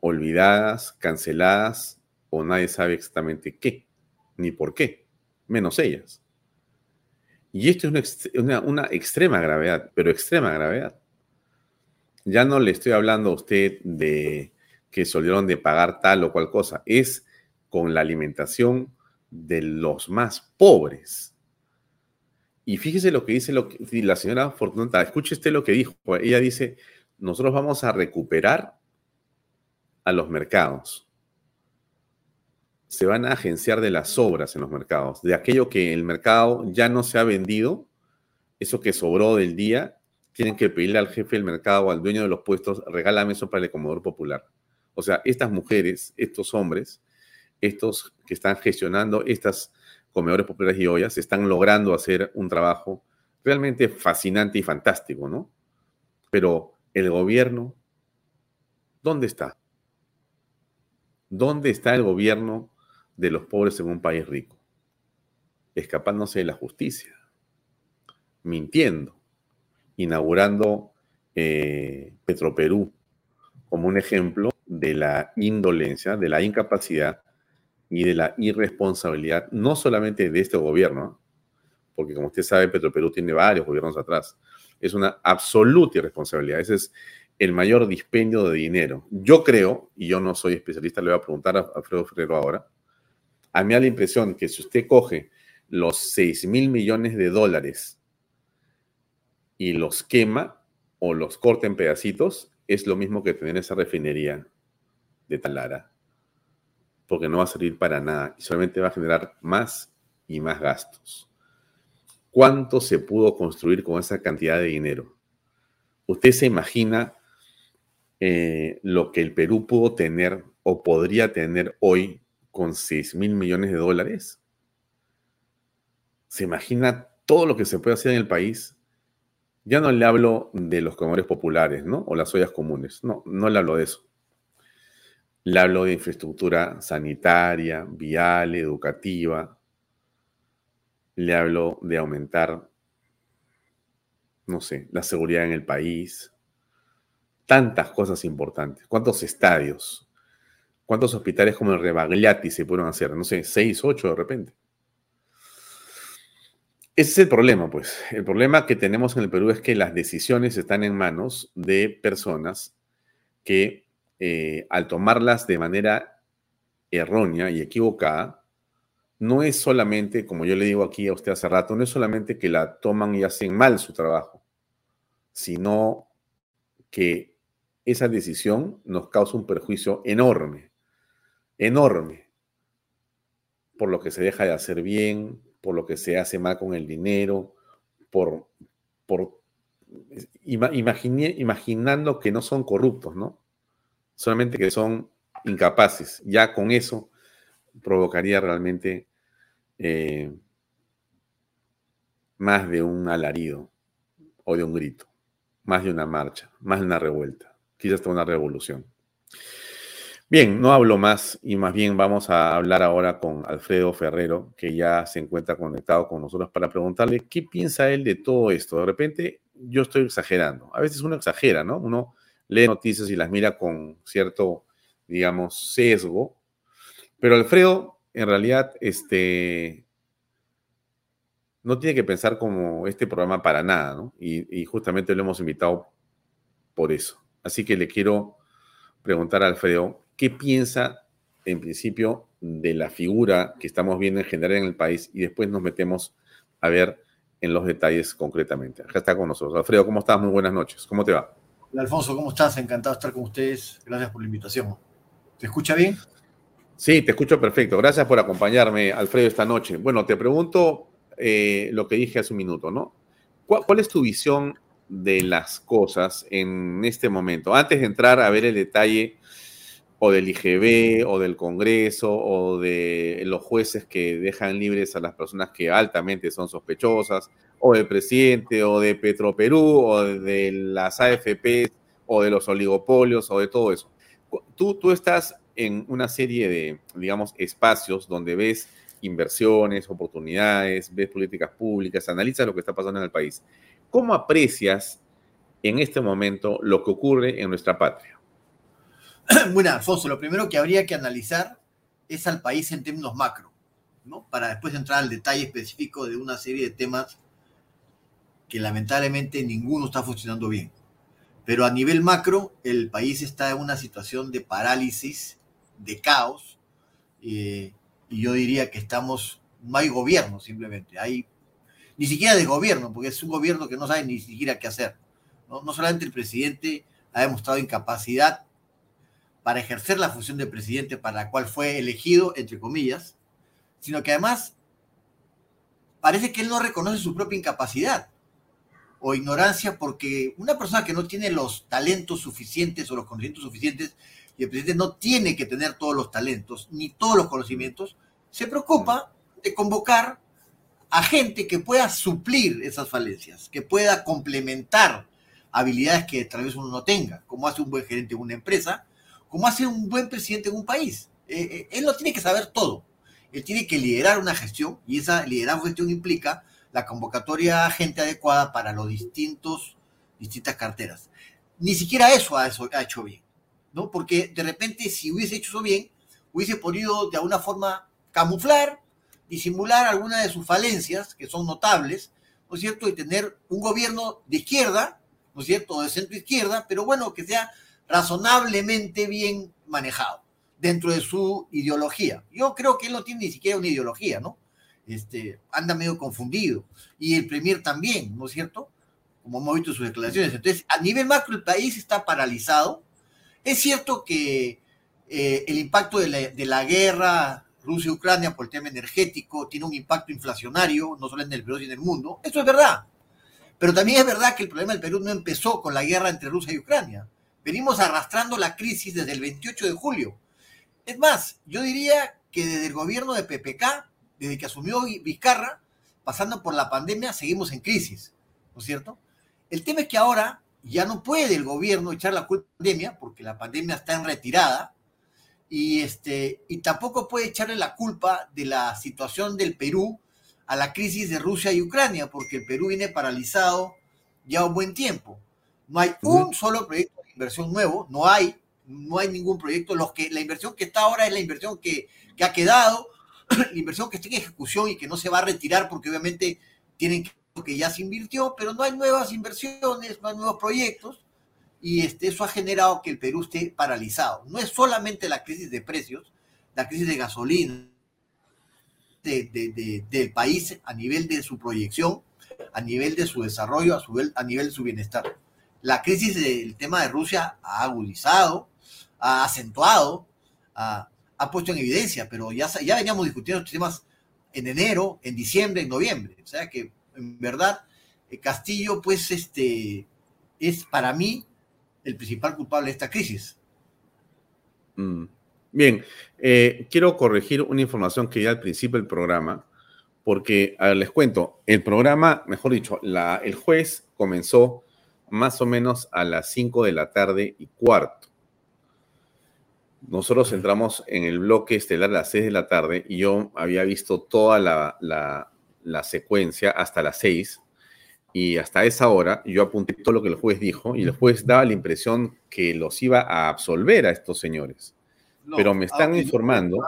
olvidadas, canceladas o nadie sabe exactamente qué, ni por qué, menos ellas. Y esto es una, extrema gravedad, pero extrema gravedad. Ya no le estoy hablando a usted de que se olvidaron de pagar tal o cual cosa, es con la alimentación de los más pobres. Y fíjese lo que dice la señora Fortunata, escuche usted lo que dijo. Ella dice, nosotros vamos a recuperar a los mercados se van a agenciar de las obras en los mercados, de aquello que el mercado ya no se ha vendido, eso que sobró del día, tienen que pedirle al jefe del mercado al dueño de los puestos, regálame eso para el comedor popular. O sea, estas mujeres, estos hombres, estos que están gestionando estas comedores populares y ollas, están logrando hacer un trabajo realmente fascinante y fantástico, ¿no? Pero el gobierno, ¿dónde está? ¿Dónde está el gobierno de los pobres en un país rico, escapándose de la justicia, mintiendo, inaugurando eh, Petroperú como un ejemplo de la indolencia, de la incapacidad y de la irresponsabilidad, no solamente de este gobierno, porque como usted sabe, Petroperú tiene varios gobiernos atrás, es una absoluta irresponsabilidad. Ese es el mayor dispendio de dinero. Yo creo, y yo no soy especialista, le voy a preguntar a Alfredo Ferrero ahora, a mí da la impresión que si usted coge los 6 mil millones de dólares y los quema o los corta en pedacitos, es lo mismo que tener esa refinería de Talara. Porque no va a servir para nada y solamente va a generar más y más gastos. ¿Cuánto se pudo construir con esa cantidad de dinero? ¿Usted se imagina eh, lo que el Perú pudo tener o podría tener hoy con 6 mil millones de dólares. ¿Se imagina todo lo que se puede hacer en el país? Ya no le hablo de los comedores populares, ¿no? O las ollas comunes. No, no le hablo de eso. Le hablo de infraestructura sanitaria, vial, educativa. Le hablo de aumentar, no sé, la seguridad en el país. Tantas cosas importantes. ¿Cuántos estadios? ¿Cuántos hospitales como el Rebagliati se pudieron hacer? No sé, seis, ocho de repente. Ese es el problema, pues. El problema que tenemos en el Perú es que las decisiones están en manos de personas que eh, al tomarlas de manera errónea y equivocada, no es solamente, como yo le digo aquí a usted hace rato, no es solamente que la toman y hacen mal su trabajo, sino que esa decisión nos causa un perjuicio enorme, enorme, por lo que se deja de hacer bien, por lo que se hace mal con el dinero, por, por imaginando que no son corruptos, ¿no? Solamente que son incapaces. Ya con eso provocaría realmente eh, más de un alarido o de un grito, más de una marcha, más de una revuelta, quizás hasta una revolución. Bien, no hablo más y más bien vamos a hablar ahora con Alfredo Ferrero, que ya se encuentra conectado con nosotros para preguntarle qué piensa él de todo esto. De repente yo estoy exagerando. A veces uno exagera, ¿no? Uno lee noticias y las mira con cierto, digamos, sesgo. Pero Alfredo, en realidad, este, no tiene que pensar como este programa para nada, ¿no? Y, y justamente lo hemos invitado por eso. Así que le quiero preguntar a Alfredo qué piensa en principio de la figura que estamos viendo en general en el país y después nos metemos a ver en los detalles concretamente. Acá está con nosotros. Alfredo, ¿cómo estás? Muy buenas noches. ¿Cómo te va? Hola, Alfonso, ¿cómo estás? Encantado de estar con ustedes. Gracias por la invitación. ¿Te escucha bien? Sí, te escucho perfecto. Gracias por acompañarme, Alfredo, esta noche. Bueno, te pregunto eh, lo que dije hace un minuto, ¿no? ¿Cuál, es tu visión de las cosas en este momento? Antes de entrar a ver el detalle o del IGB o del Congreso o de los jueces que dejan libres a las personas que altamente son sospechosas, o del presidente, o de Petroperú, o de las AFP, o de los oligopolios, o de todo eso. Tú, tú estás en una serie de, digamos, espacios donde ves inversiones, oportunidades, ves políticas públicas, analizas lo que está pasando en el país. ¿Cómo aprecias en este momento lo que ocurre en nuestra patria? bueno, Alfonso, lo primero que habría que analizar es al país en términos macro, ¿no? Para después entrar al detalle específico de una serie de temas que lamentablemente ninguno está funcionando bien. Pero a nivel macro, el país está en una situación de parálisis, de caos, eh, y yo diría que estamos, no hay gobierno simplemente, hay ni siquiera de gobierno, porque es un gobierno que no sabe ni siquiera qué hacer. No, no solamente el presidente ha demostrado incapacidad para ejercer la función de presidente para la cual fue elegido, entre comillas, sino que además parece que él no reconoce su propia incapacidad o ignorancia porque una persona que no tiene los talentos suficientes o los conocimientos suficientes y el presidente no tiene que tener todos los talentos ni todos los conocimientos, se preocupa de convocar a gente que pueda suplir esas falencias, que pueda complementar habilidades que tal vez uno no tenga, como hace un buen gerente de una empresa, como hace un buen presidente en un país. Eh, eh, él no tiene que saber todo. Él tiene que liderar una gestión y esa liderazgo gestión implica la convocatoria a gente adecuada para los distintos, distintas carteras. Ni siquiera eso ha, ha hecho bien, ¿no? Porque de repente si hubiese hecho eso bien, hubiese podido de alguna forma camuflar, disimular algunas de sus falencias, que son notables, ¿no es cierto? Y tener un gobierno de izquierda, ¿no es cierto? De centro izquierda, pero bueno, que sea razonablemente bien manejado dentro de su ideología. Yo creo que él no tiene ni siquiera una ideología, ¿no? Este, anda medio confundido. Y el Premier también, ¿no es cierto? Como hemos visto sus declaraciones. Entonces, a nivel macro, el país está paralizado. Es cierto que eh, el impacto de la, de la guerra Rusia-Ucrania por el tema energético tiene un impacto inflacionario, no solo en el Perú, sino en el mundo. Eso es verdad. Pero también es verdad que el problema del Perú no empezó con la guerra entre Rusia y Ucrania. Venimos arrastrando la crisis desde el 28 de julio. Es más, yo diría que desde el gobierno de PPK, desde que asumió Vizcarra, pasando por la pandemia, seguimos en crisis, ¿no es cierto? El tema es que ahora ya no puede el gobierno echar la culpa a la pandemia, porque la pandemia está en retirada, y, este, y tampoco puede echarle la culpa de la situación del Perú a la crisis de Rusia y Ucrania, porque el Perú viene paralizado ya un buen tiempo. No hay un solo proyecto inversión nuevo, no hay, no hay ningún proyecto. Los que, la inversión que está ahora es la inversión que, que ha quedado, la inversión que está en ejecución y que no se va a retirar porque obviamente tienen que ya se invirtió, pero no hay nuevas inversiones, no hay nuevos proyectos, y este, eso ha generado que el Perú esté paralizado. No es solamente la crisis de precios, la crisis de gasolina del país a nivel de su proyección, a nivel de su desarrollo, a, su, a nivel de su bienestar. La crisis del tema de Rusia ha agudizado, ha acentuado, ha, puesto en evidencia, pero ya, ya veníamos discutiendo estos temas en enero, en diciembre, en noviembre. O sea que, en verdad, eh, Castillo, pues, este, es para mí el principal culpable de esta crisis. Mm. Bien, eh, quiero corregir una información que ya al principio del programa, porque les cuento, el programa, mejor dicho, la, el juez comenzó más o menos a las 5 de la tarde y cuarto. Nosotros entramos en el bloque estelar a las 6 de la tarde y yo había visto toda la, la, la secuencia hasta las 6 y hasta esa hora yo apunté todo lo que el juez dijo y el juez daba la impresión que los iba a absolver a estos señores. Pero me están informando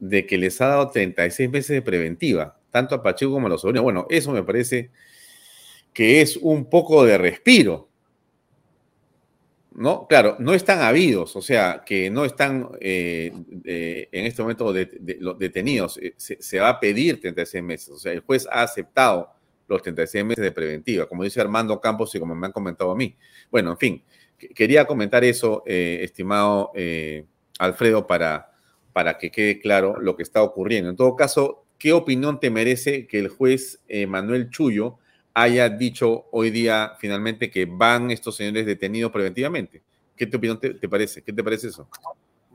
de que les ha dado 36 meses de preventiva, tanto a Pacheco como a los sobrinos. Bueno, eso me parece que es un poco de respiro. ¿No? Claro, no están habidos, o sea, que no están eh, en este momento detenidos. Eh, se, va a pedir 36 meses, o sea, el juez ha aceptado los 36 meses de preventiva, como dice Armando Campos y como me han comentado a mí. Bueno, en fin, quería comentar eso, eh, estimado Alfredo, para, para que quede claro lo que está ocurriendo. En todo caso, ¿qué opinión te merece que el juez Manuel Chullo haya dicho hoy día finalmente que van estos señores detenidos preventivamente? ¿Qué te opinión te, parece? ¿Qué te parece eso?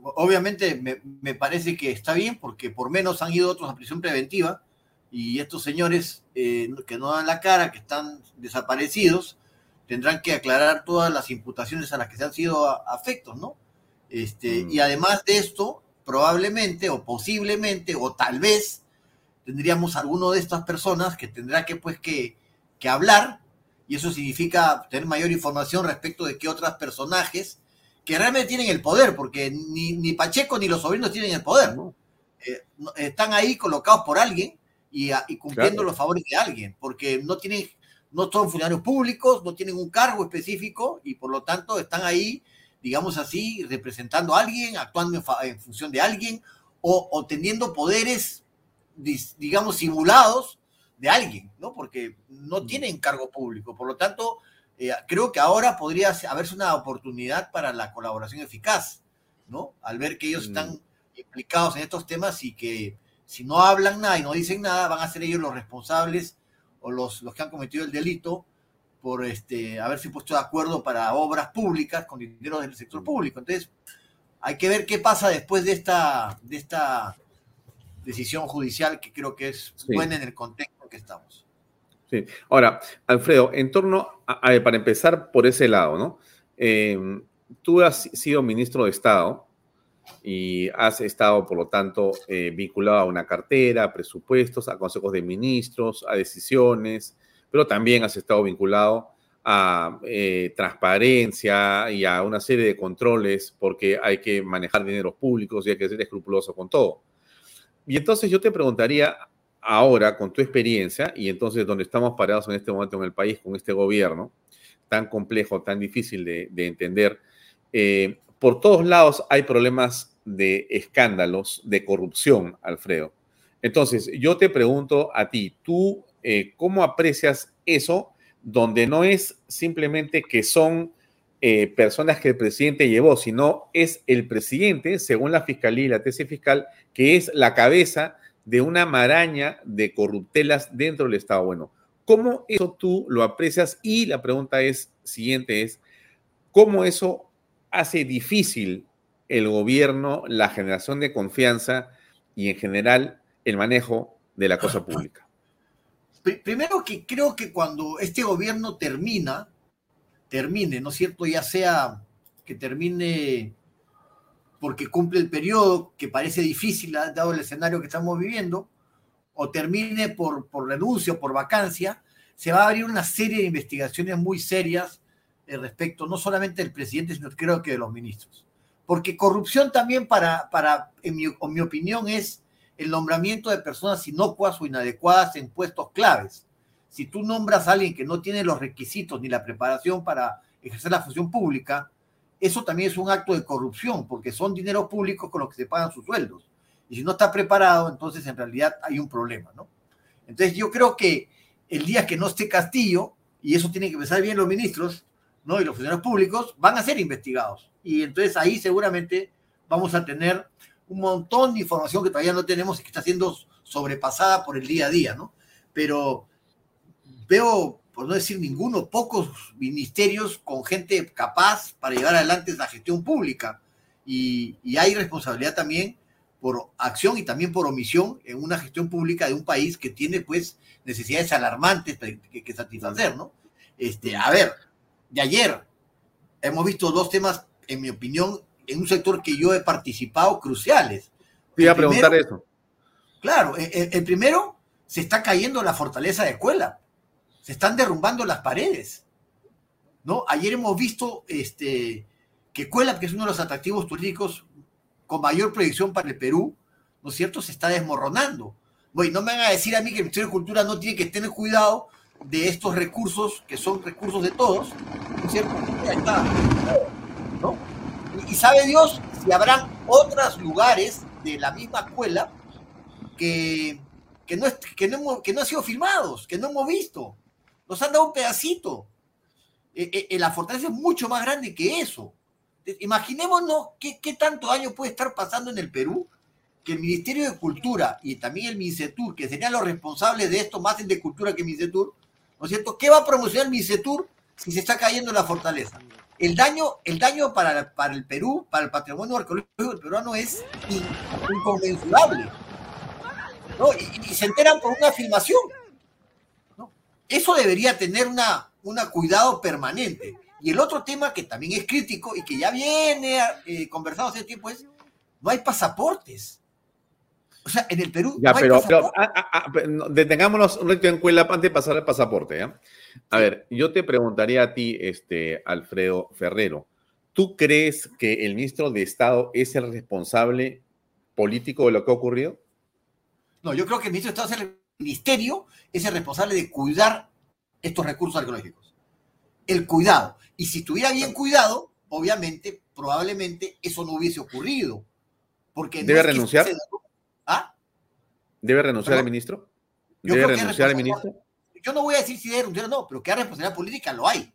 Obviamente me, me, parece que está bien porque por menos han ido otros a prisión preventiva y estos señores eh, que no dan la cara, que están desaparecidos, tendrán que aclarar todas las imputaciones a las que se han sido afectos, ¿no? Este, mm. Y además de esto, probablemente o posiblemente o tal vez tendríamos alguno de estas personas que tendrá que, pues, que, que hablar, y eso significa tener mayor información respecto de qué otros personajes que realmente tienen el poder, porque ni, ni Pacheco ni los sobrinos tienen el poder, ¿no? Eh, están ahí colocados por alguien y, cumpliendo los favores de alguien, porque no tienen, no son funcionarios públicos, no tienen un cargo específico y por lo tanto están ahí, digamos así, representando a alguien, actuando en, función de alguien o, teniendo poderes, digamos, simulados de alguien, ¿no? Porque no tienen cargo público. Por lo tanto, eh, creo que ahora podría haberse una oportunidad para la colaboración eficaz, ¿no? Al ver que ellos mm. están implicados en estos temas y que si no hablan nada y no dicen nada, van a ser ellos los responsables o los, los que han cometido el delito por este, haberse puesto de acuerdo para obras públicas con dinero del sector público. Entonces, hay que ver qué pasa después de esta, de esta decisión judicial que creo que es buena en el contexto que estamos. Sí. Ahora, Alfredo, en torno a, para empezar por ese lado, ¿no? Eh, tú has sido ministro de Estado y has estado, por lo tanto, eh, vinculado a una cartera, a presupuestos, a consejos de ministros, a decisiones, pero también has estado vinculado a eh, transparencia y a una serie de controles porque hay que manejar dineros públicos y hay que ser escrupuloso con todo. Y entonces yo te preguntaría ahora, con tu experiencia, y entonces donde estamos parados en este momento en el país con este gobierno tan complejo, tan difícil de, entender, eh, por todos lados hay problemas de escándalos, de corrupción, Alfredo. Entonces, yo te pregunto a ti, ¿tú eh, cómo aprecias eso donde no es simplemente que son eh, personas que el presidente llevó, sino es el presidente, según la fiscalía y la tesis fiscal, que es la cabeza de una maraña de corruptelas dentro del Estado. Bueno, ¿cómo eso tú lo aprecias? Y la pregunta es siguiente es, ¿cómo eso hace difícil el gobierno la generación de confianza y en general el manejo de la cosa pública? Primero que creo que cuando este gobierno termina, termine, ¿no es cierto? Ya sea que termine porque cumple el periodo que parece difícil dado el escenario que estamos viviendo, o termine por, por renuncia o por vacancia, se va a abrir una serie de investigaciones muy serias eh, respecto no solamente del presidente, sino creo que de los ministros. Porque corrupción también para, para en, mi, opinión, es el nombramiento de personas inocuas o inadecuadas en puestos claves. Si tú nombras a alguien que no tiene los requisitos ni la preparación para ejercer la función pública, eso también es un acto de corrupción, porque son dinero público con los que se pagan sus sueldos. Y si no está preparado, entonces en realidad hay un problema, ¿no? Entonces yo creo que el día que no esté Castillo, y eso tiene que pensar bien los ministros, ¿no? Y los funcionarios públicos, van a ser investigados. Y entonces ahí seguramente vamos a tener un montón de información que todavía no tenemos y que está siendo sobrepasada por el día a día, ¿no? Pero veo, por no decir ninguno, pocos ministerios con gente capaz para llevar adelante la gestión pública. Y, hay responsabilidad también por acción y también por omisión en una gestión pública de un país que tiene pues necesidades alarmantes que, que satisfacer, ¿no? Este, a ver, de ayer hemos visto dos temas, en mi opinión, en un sector que yo he participado cruciales. Te iba a preguntar eso. Claro, el, primero, se está cayendo la fortaleza de Cuela. Están derrumbando las paredes. ¿no? Ayer hemos visto este, que Cuela, que es uno de los atractivos turísticos con mayor proyección para el Perú, ¿no es cierto?, se está desmoronando. Bueno, no me van a decir a mí que el Ministerio de Cultura no tiene que tener cuidado de estos recursos, que son recursos de todos, ¿no es cierto? Ahí está. ¿No? Y, sabe Dios si habrán otros lugares de la misma escuela que, que, no, que, no, que no han sido filmados, que no hemos visto. Nos han dado un pedacito. Eh, eh, la fortaleza es mucho más grande que eso. Imaginémonos qué, qué tanto daño puede estar pasando en el Perú que el Ministerio de Cultura y también el MINCETUR, que serían los responsables de esto, más en de cultura que MINCETUR, ¿no es cierto? ¿Qué va a promocionar el MINCETUR si se está cayendo la fortaleza? El daño, el daño para, para el Perú, para el patrimonio arqueológico peruano es inconmensurable. ¿no? Y, se enteran por una filmación. Eso debería tener una, una cuidado permanente. Y el otro tema que también es crítico y que ya viene eh, conversado hace tiempo es, no hay pasaportes. O sea, en el Perú. Ya, pero, ah, ah, ah, detengámonos un ratito en Cuela antes de pasar el pasaporte. ¿ya? A ver, yo te preguntaría a ti, este, Alfredo Ferrero, ¿tú crees que el ministro de Estado es el responsable político de lo que ha ocurrido? No, yo creo que el ministro de Estado es el ministerio, es el responsable de cuidar estos recursos arqueológicos. El cuidado. Y si estuviera bien cuidado, obviamente, probablemente eso no hubiese ocurrido. Porque ¿Debe renunciar? ¿Ah? ¿Debe renunciar el ministro? ¿Debe renunciar el ministro? Yo no voy a decir si debe renunciar o no, pero que hay responsabilidad política lo hay.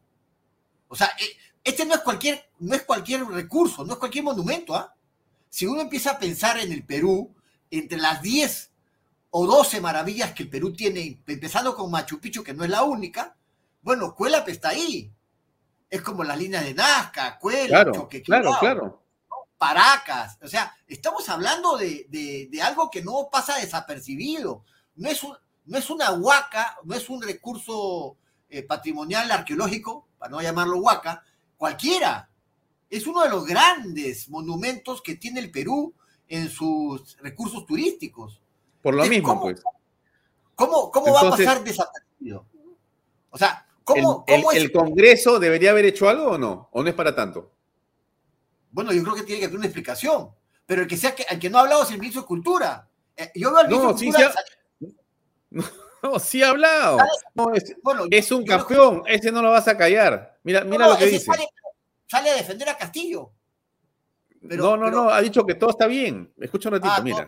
O sea, eh, este no es cualquier, no es cualquier recurso, no es cualquier monumento. ¿ah? Si uno empieza a pensar en el Perú, entre las 10 o 12 maravillas que el Perú tiene, empezando con Machu Picchu, que no es la única, bueno, Cuélap está ahí. Es como las líneas de Nazca, Cuélap, claro, Claro, claro. Paracas. O sea, estamos hablando de, algo que no pasa desapercibido. No es, un, no es una huaca, no es un recurso eh, patrimonial arqueológico, para no llamarlo huaca, cualquiera. Es uno de los grandes monumentos que tiene el Perú en sus recursos turísticos. Por lo mismo, pues. ¿Cómo, cómo va a pasar desapercibido? O sea, ¿cómo, el Congreso debería haber hecho algo o no? ¿O no es para tanto? Bueno, yo creo que tiene que haber una explicación. Pero el que sea que, el que no ha hablado es el ministro de Cultura. Eh, yo veo al ministro de Cultura. No, sí ha hablado. es, un campeón, ese no lo vas a callar. Mira, mira lo que dice. Sale, a defender a Castillo. No, no, no, ha dicho que todo está bien. Escucha un ratito, ah, mira.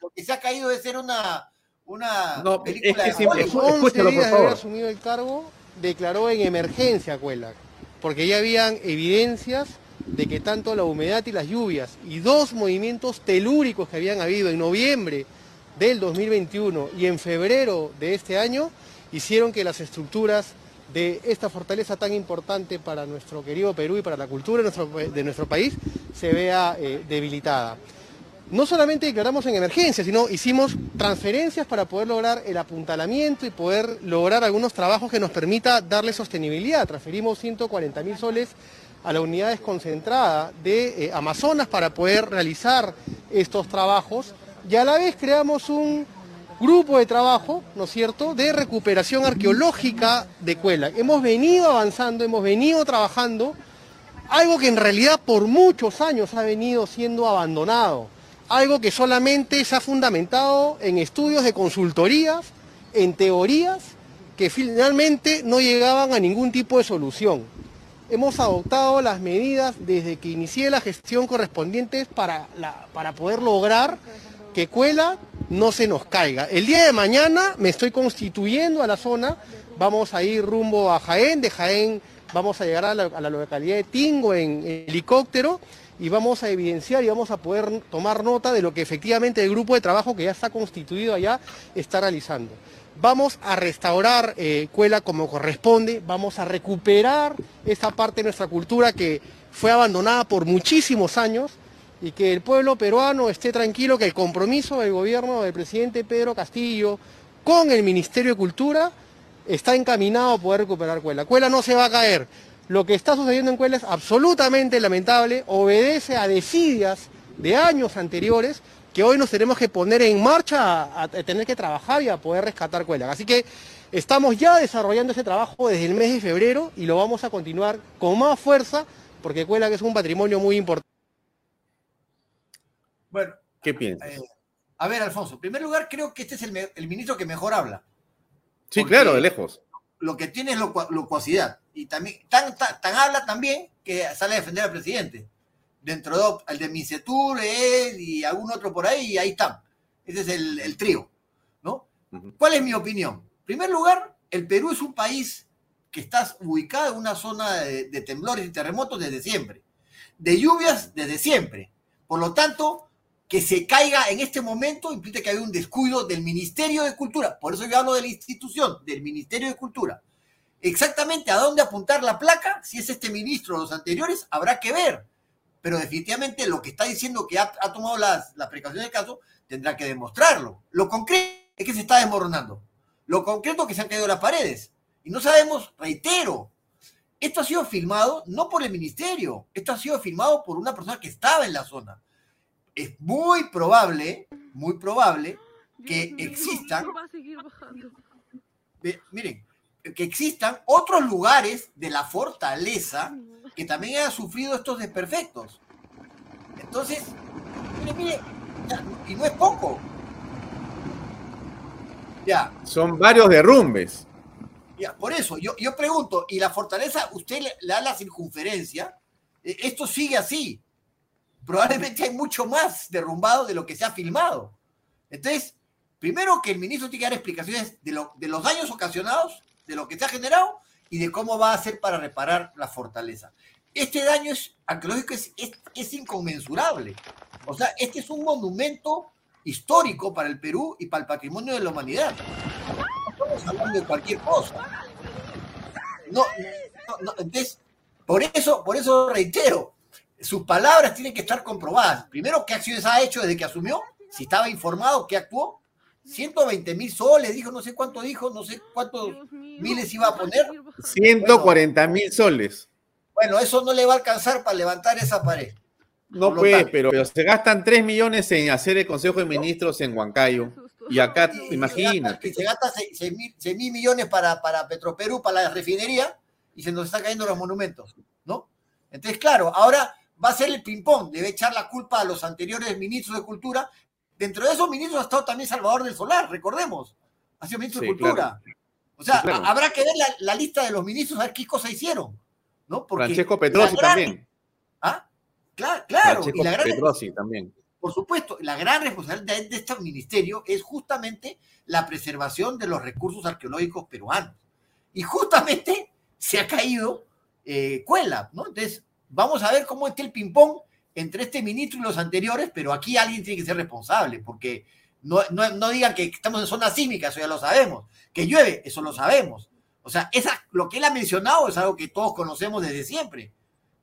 lo que se ha caído de ser una, una no, película es que de escúchalo, por favor. asumido el cargo, declaró en emergencia Cuela, porque ya habían evidencias de que tanto la humedad y las lluvias y dos movimientos telúricos que habían habido en noviembre del 2021 y en febrero de este año hicieron que las estructuras de esta fortaleza tan importante para nuestro querido Perú y para la cultura de nuestro, país se vea eh, debilitada. No solamente declaramos en emergencia, sino hicimos transferencias para poder lograr el apuntalamiento y poder lograr algunos trabajos que nos permita darle sostenibilidad. Transferimos 140 mil soles a la unidad desconcentrada de eh, Amazonas para poder realizar estos trabajos y a la vez creamos un grupo de trabajo, ¿no es cierto?, de recuperación arqueológica de Cuela. Hemos venido avanzando, hemos venido trabajando, algo que en realidad por muchos años ha venido siendo abandonado. algo que solamente se ha fundamentado en estudios de consultorías, en teorías que finalmente no llegaban a ningún tipo de solución. Hemos adoptado las medidas desde que inicié la gestión correspondientes para, para poder lograr que Cuela no se nos caiga. El día de mañana me estoy constituyendo a la zona, vamos a ir rumbo a Jaén, de Jaén vamos a llegar a la, localidad de Tingo en, helicóptero y vamos a evidenciar y vamos a poder tomar nota de lo que efectivamente el grupo de trabajo que ya está constituido allá está realizando. Vamos a restaurar eh, Cuela como corresponde, vamos a recuperar esa parte de nuestra cultura que fue abandonada por muchísimos años y que el pueblo peruano esté tranquilo que el compromiso del gobierno del presidente Pedro Castillo con el Ministerio de Cultura está encaminado a poder recuperar Cuela. Cuela no se va a caer. Lo que está sucediendo en Cuela es absolutamente lamentable, obedece a desidias de años anteriores que hoy nos tenemos que poner en marcha a, tener que trabajar y a poder rescatar Cuela. Así que estamos ya desarrollando ese trabajo desde el mes de febrero y lo vamos a continuar con más fuerza porque Cuela es un patrimonio muy importante. Bueno, ¿qué piensas? Eh, a ver, Alfonso, en primer lugar creo que este es el ministro que mejor habla. Sí, claro, de lejos. Lo que tiene es locuacidad. Y también, tan, tan, habla también que sale a defender al presidente. Dentro de el de Misetur, él y algún otro por ahí, y ahí están. Ese es el, trío. ¿no? ¿Cuál es mi opinión? En primer lugar, el Perú es un país que está ubicado en una zona de, de temblores y terremotos desde siempre. De lluvias desde siempre. Por lo tanto, que se caiga en este momento implica que hay un descuido del Ministerio de Cultura. Por eso yo hablo de la institución, del Ministerio de Cultura. Exactamente a dónde apuntar la placa, si es este ministro o los anteriores, habrá que ver. Pero definitivamente lo que está diciendo que ha, tomado las, las precauciones del caso, tendrá que demostrarlo. Lo concreto es que se está desmoronando. Lo concreto es que se han caído las paredes. Y no sabemos, reitero, esto ha sido filmado no por el ministerio, esto ha sido filmado por una persona que estaba en la zona es muy probable, muy probable que existan, miren, que existan otros lugares de la fortaleza que también han sufrido estos desperfectos. Entonces, miren, miren, y no es poco. Ya. Son varios derrumbes. Ya, por eso, yo, yo pregunto, ¿y la fortaleza, usted le, le da la circunferencia? Eh, ¿Esto sigue así? Probablemente hay mucho más derrumbado de lo que se ha filmado. Entonces, primero que el ministro tiene que dar explicaciones de, de los daños ocasionados, de lo que se ha generado y de cómo va a hacer para reparar la fortaleza. Este daño arqueológico es, inconmensurable. O sea, este es un monumento histórico para el Perú y para el patrimonio de la humanidad. No estamos hablando de cualquier cosa. No, no, entonces, por eso, por eso reitero, sus palabras tienen que estar comprobadas. Primero, ¿qué acciones ha hecho desde que asumió? Si estaba informado, ¿qué actuó? 120 mil soles, dijo, no sé cuánto dijo, no sé cuántos miles iba a poner. 140 mil soles. Bueno, eso no le va a alcanzar para levantar esa pared. No puede, pero, se gastan 3 millones en hacer el Consejo de Ministros en Huancayo. Y acá, imagínate. Se gasta 6 mil millones para, para Petroperú, para la refinería, y se nos están cayendo los monumentos, ¿no? Entonces, claro, ahora va a ser el ping-pong, debe echar la culpa a los anteriores ministros de Cultura. Dentro de esos ministros ha estado también Salvador del Solar, recordemos. Ha sido ministro de Cultura. O sea, habrá que ver la, lista de los ministros, a ver qué cosas hicieron. ¿no? Porque Francesco Petrosi también. ¿Ah? Claro, claro. y la gran... Petrosi también. Por supuesto, la gran responsabilidad de este ministerio es justamente la preservación de los recursos arqueológicos peruanos. Y justamente se ha caído eh, Cuela, ¿no? Entonces, Vamos a ver cómo está el ping-pong entre este ministro y los anteriores, pero aquí alguien tiene que ser responsable, porque no, no, digan que estamos en zona sísmica, eso ya lo sabemos. Que llueve, eso lo sabemos. O sea, esa, lo que él ha mencionado es algo que todos conocemos desde siempre.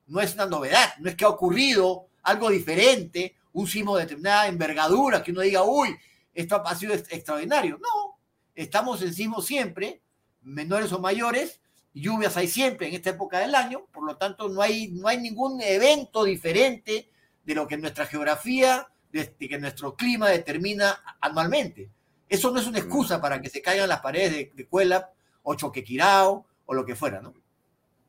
No es una novedad, no es que ha ocurrido algo diferente, un sismo de determinada envergadura, que uno diga, uy, esto ha sido extraordinario. No, estamos en sismo siempre, menores o mayores, lluvias hay siempre en esta época del año, por lo tanto no hay, no hay ningún evento diferente de lo que nuestra geografía, de, que nuestro clima determina anualmente. Eso no es una excusa mm. para que se caigan las paredes de, de Cuela o Choquequirao o lo que fuera, ¿no?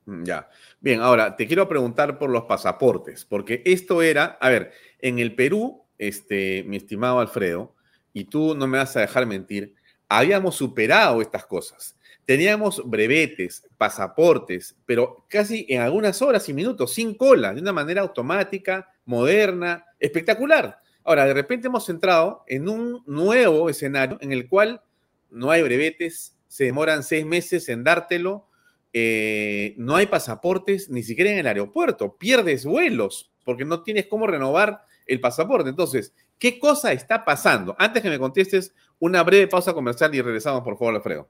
Mm, ya. Bien, ahora te quiero preguntar por los pasaportes, porque esto era, a ver, en el Perú este, mi estimado Alfredo, y tú no me vas a dejar mentir, habíamos superado estas cosas. Teníamos brevetes, pasaportes, pero casi en algunas horas y minutos, sin cola, de una manera automática, moderna, espectacular. Ahora, de repente hemos entrado en un nuevo escenario en el cual no hay brevetes, se demoran seis meses en dártelo, eh, no hay pasaportes ni siquiera en el aeropuerto, pierdes vuelos porque no tienes cómo renovar el pasaporte. Entonces, ¿qué cosa está pasando? Antes que me contestes, una breve pausa comercial y regresamos, por favor, Alfredo.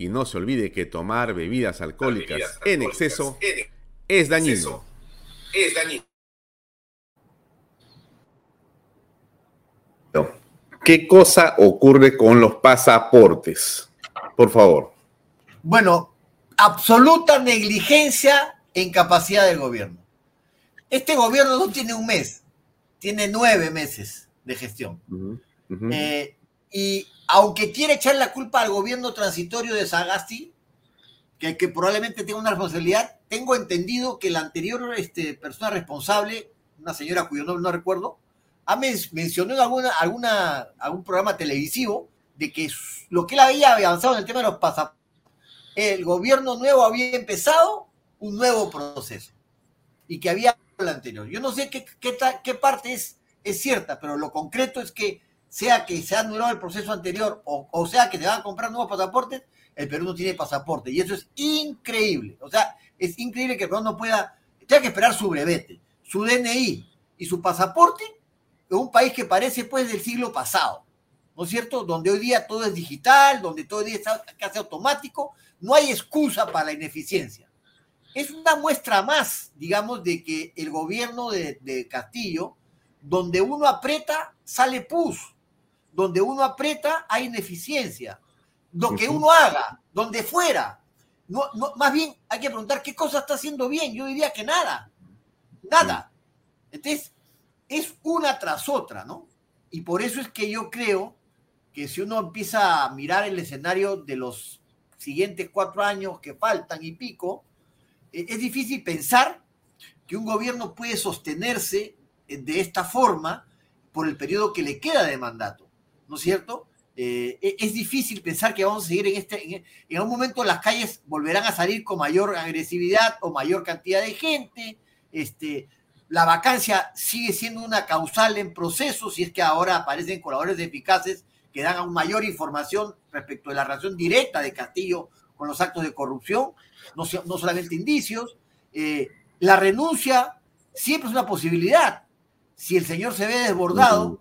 Y no se olvide que tomar bebidas alcohólicas, en, exceso es dañino. Es dañino. ¿Qué cosa ocurre con los pasaportes? Por favor. Bueno, absoluta negligencia en capacidad del gobierno. Este gobierno no tiene un mes, tiene nueve meses de gestión. Eh, y aunque quiere echar la culpa al gobierno transitorio de Sagasti, que, probablemente tenga una responsabilidad, tengo entendido que la anterior este, persona responsable, una señora cuyo nombre no recuerdo, ha mencionó en alguna, algún programa televisivo de que lo que él había avanzado en el tema de los pasaportes, el gobierno nuevo había empezado un nuevo proceso y que había el anterior. Yo no sé qué, qué, qué parte es, es cierta, pero lo concreto es que sea que se ha anulado el proceso anterior o, sea que se van a comprar nuevos pasaportes, el Perú no tiene pasaporte. Y eso es increíble. O sea, es increíble que el Perú no pueda, tenga que esperar su brevete, su DNI y su pasaporte en un país que parece pues del siglo pasado. ¿No es cierto? Donde hoy día todo es digital, donde todo el día está casi automático, no hay excusa para la ineficiencia. Es una muestra más, digamos, de que el gobierno de, de Castillo, donde uno aprieta, sale pus donde uno aprieta hay ineficiencia. Lo que uno haga, donde fuera. No, más bien hay que preguntar qué cosa está haciendo bien. Yo diría que nada. Nada. Entonces, es una tras otra, ¿no? Y por eso es que yo creo que si uno empieza a mirar el escenario de los siguientes cuatro años que faltan y pico, eh, es difícil pensar que un gobierno puede sostenerse eh, de esta forma por el periodo que le queda de mandato. ¿No es cierto? Eh, e, es difícil pensar que vamos a seguir en este, en, en algún momento las calles volverán a salir con mayor agresividad o mayor cantidad de gente, este, la vacancia sigue siendo una causal en proceso, si es que ahora aparecen colaboradores eficaces que dan aún mayor información respecto de la relación directa de Castillo con los actos de corrupción, no, no solamente indicios. Eh, la renuncia siempre es una posibilidad. Si el señor se ve desbordado,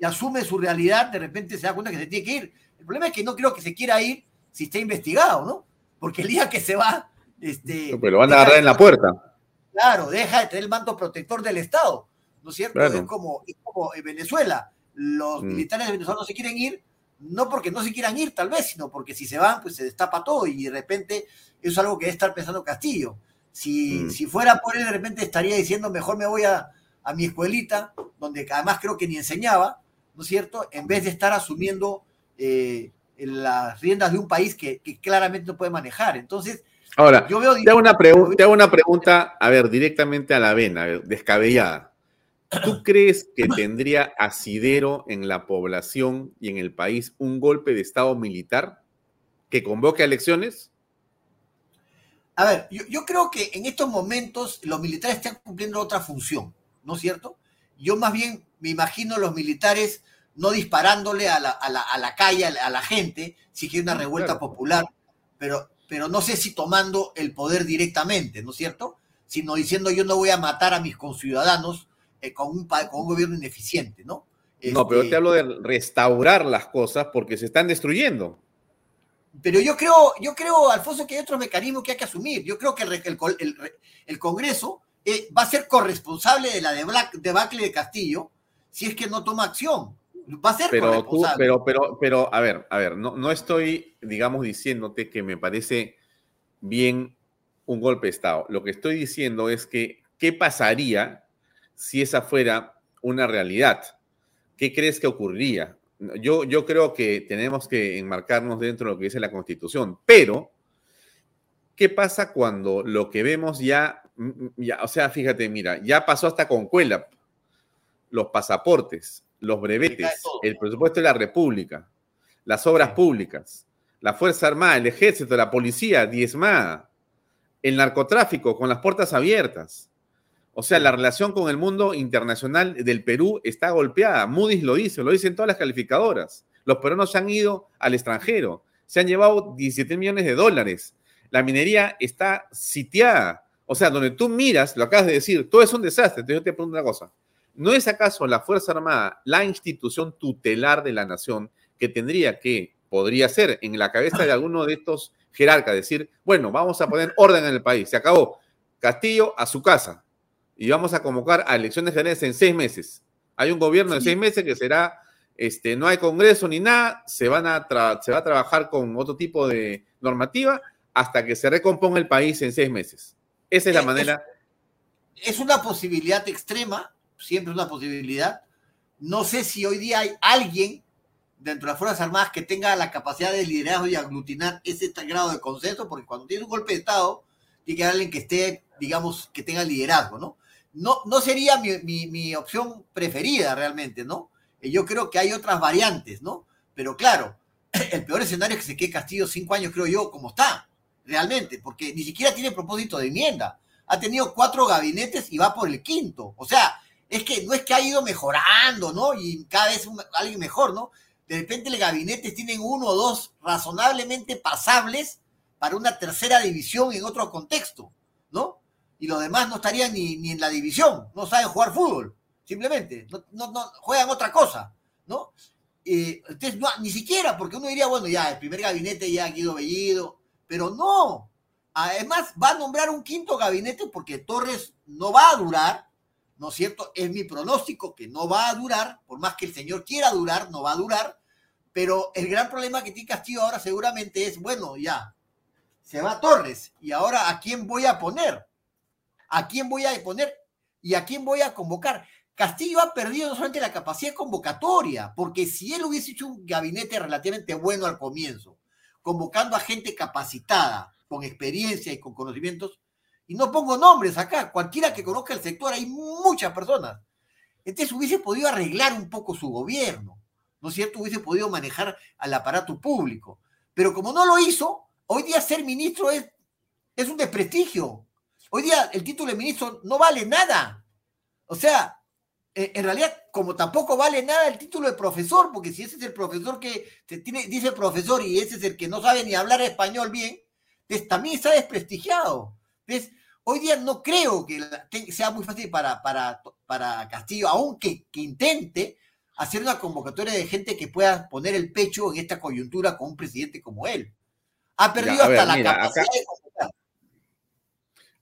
y asume su realidad, de repente se da cuenta que se tiene que ir. El problema es que no creo que se quiera ir si está investigado, ¿no? Porque el día que se va, este... Pero lo van a agarrar en la puerta. Claro, deja de tener el manto protector del Estado, ¿no es cierto? Es, como, como en Venezuela. Los mm. militares de Venezuela no se quieren ir, no porque no se quieran ir, tal vez, sino porque si se van, pues se destapa todo y de repente eso es algo que debe estar pensando Castillo. Si, mm. si fuera por él, de repente estaría diciendo, mejor me voy a, a mi escuelita, donde además creo que ni enseñaba, ¿no es cierto? En vez de estar asumiendo eh, las riendas de un país que, claramente no puede manejar. Entonces, ahora, yo veo, te, hago una te hago una pregunta, a ver, directamente a la vena, descabellada. ¿Tú crees que tendría asidero en la población y en el país un golpe de Estado militar que convoque a elecciones? A ver, yo, creo que en estos momentos los militares están cumpliendo otra función, ¿no es cierto? Yo más bien me imagino los militares no disparándole a la, a la, calle, a la, gente, si quiere una revuelta popular, pero, pero no sé si tomando el poder directamente, ¿no es cierto? Sino diciendo yo no voy a matar a mis conciudadanos eh, con, un, con un gobierno ineficiente, ¿no? no, pero este te hablo de restaurar las cosas porque se están destruyendo. Pero yo creo, yo creo, Alfonso, que hay otros mecanismos que hay que asumir. Yo creo que el, el, el, Congreso eh, va a ser corresponsable de la debacle de Castillo si es que no toma acción. Va a ser pero pero, pero, pero, a ver, a ver, no, no estoy, digamos, diciéndote que me parece bien un golpe de Estado. Lo que estoy diciendo es que, ¿qué pasaría si esa fuera una realidad. ¿Qué crees que ocurriría? Yo, yo creo que tenemos que enmarcarnos dentro de lo que dice la Constitución, pero ¿qué pasa cuando lo que vemos ya, ya o sea, fíjate, mira, ya pasó hasta con Cuela, los pasaportes, los brevetes, el presupuesto de la República, las obras públicas, la Fuerza Armada, el Ejército, la Policía diezmada, el narcotráfico con las puertas abiertas, o sea, la relación con el mundo internacional del Perú está golpeada. Moody's lo dice, lo dicen todas las calificadoras. Los peruanos se han ido al extranjero, se han llevado 17 millones de dólares. La minería está sitiada. O sea, donde tú miras, lo acabas de decir, todo es un desastre. Entonces yo te pregunto una cosa. ¿No es acaso la Fuerza Armada la institución tutelar de la nación que tendría que, podría ser en la cabeza de alguno de estos jerarcas, decir, bueno, vamos a poner orden en el país, se acabó. Castillo a su casa, y vamos a convocar a elecciones generales en seis meses. Hay un gobierno de seis meses que será, este, no hay congreso ni nada, se, van a se va a trabajar con otro tipo de normativa hasta que se recomponga el país en seis meses. Esa es la manera. Es, una posibilidad extrema, siempre es una posibilidad. No sé si hoy día hay alguien dentro de las Fuerzas Armadas que tenga la capacidad de liderazgo y aglutinar ese grado de consenso, porque cuando tiene un golpe de Estado, tiene que haber alguien que esté, digamos, que tenga liderazgo, ¿no? no, no sería mi, opción preferida realmente, ¿no? Eh, yo creo que hay otras variantes, ¿no? Pero claro, el peor escenario es que se quede Castillo cinco años, creo yo, como está, realmente, porque ni siquiera tiene propósito de enmienda. Ha tenido cuatro gabinetes y va por el quinto. O sea, es que no es que ha ido mejorando, ¿no? Y cada vez alguien mejor, ¿no? De repente los gabinetes tienen uno o dos razonablemente pasables para una tercera división en otro contexto, ¿no? y los demás no estarían ni, en la división, no saben jugar fútbol, simplemente, no, juegan otra cosa, ¿no? entonces, ni siquiera, porque uno diría, bueno, ya, el primer gabinete ya ha ido Bellido, pero no. Además, va a nombrar un quinto gabinete porque Torres no va a durar, ¿no es cierto? Es mi pronóstico que no va a durar, por más que el señor quiera durar, no va a durar, pero el gran problema que tiene Castillo ahora seguramente es, bueno, ya, se va Torres, y ahora ¿a quién voy a poner? a quién voy a poner y a quién voy a convocar. Castillo ha perdido no solamente la capacidad convocatoria, porque si él hubiese hecho un gabinete relativamente bueno al comienzo, convocando a gente capacitada, con experiencia y con conocimientos, y no pongo nombres acá, cualquiera que conozca el sector, hay muchas personas. Entonces hubiese podido arreglar un poco su gobierno, ¿no es cierto? Hubiese podido manejar al aparato público. Pero como no lo hizo, hoy día ser ministro es, es un desprestigio. Hoy día el título de ministro no vale nada. O sea, eh, en realidad, como tampoco vale nada el título de profesor, porque si ese es el profesor que tiene, dice profesor y ese es el que no sabe ni hablar español bien, pues también está desprestigiado. Entonces, hoy día no creo que sea muy fácil para, para, para Castillo, aunque que intente hacer una convocatoria de gente que pueda poner el pecho en esta coyuntura con un presidente como él. Ha perdido hasta la capacidad de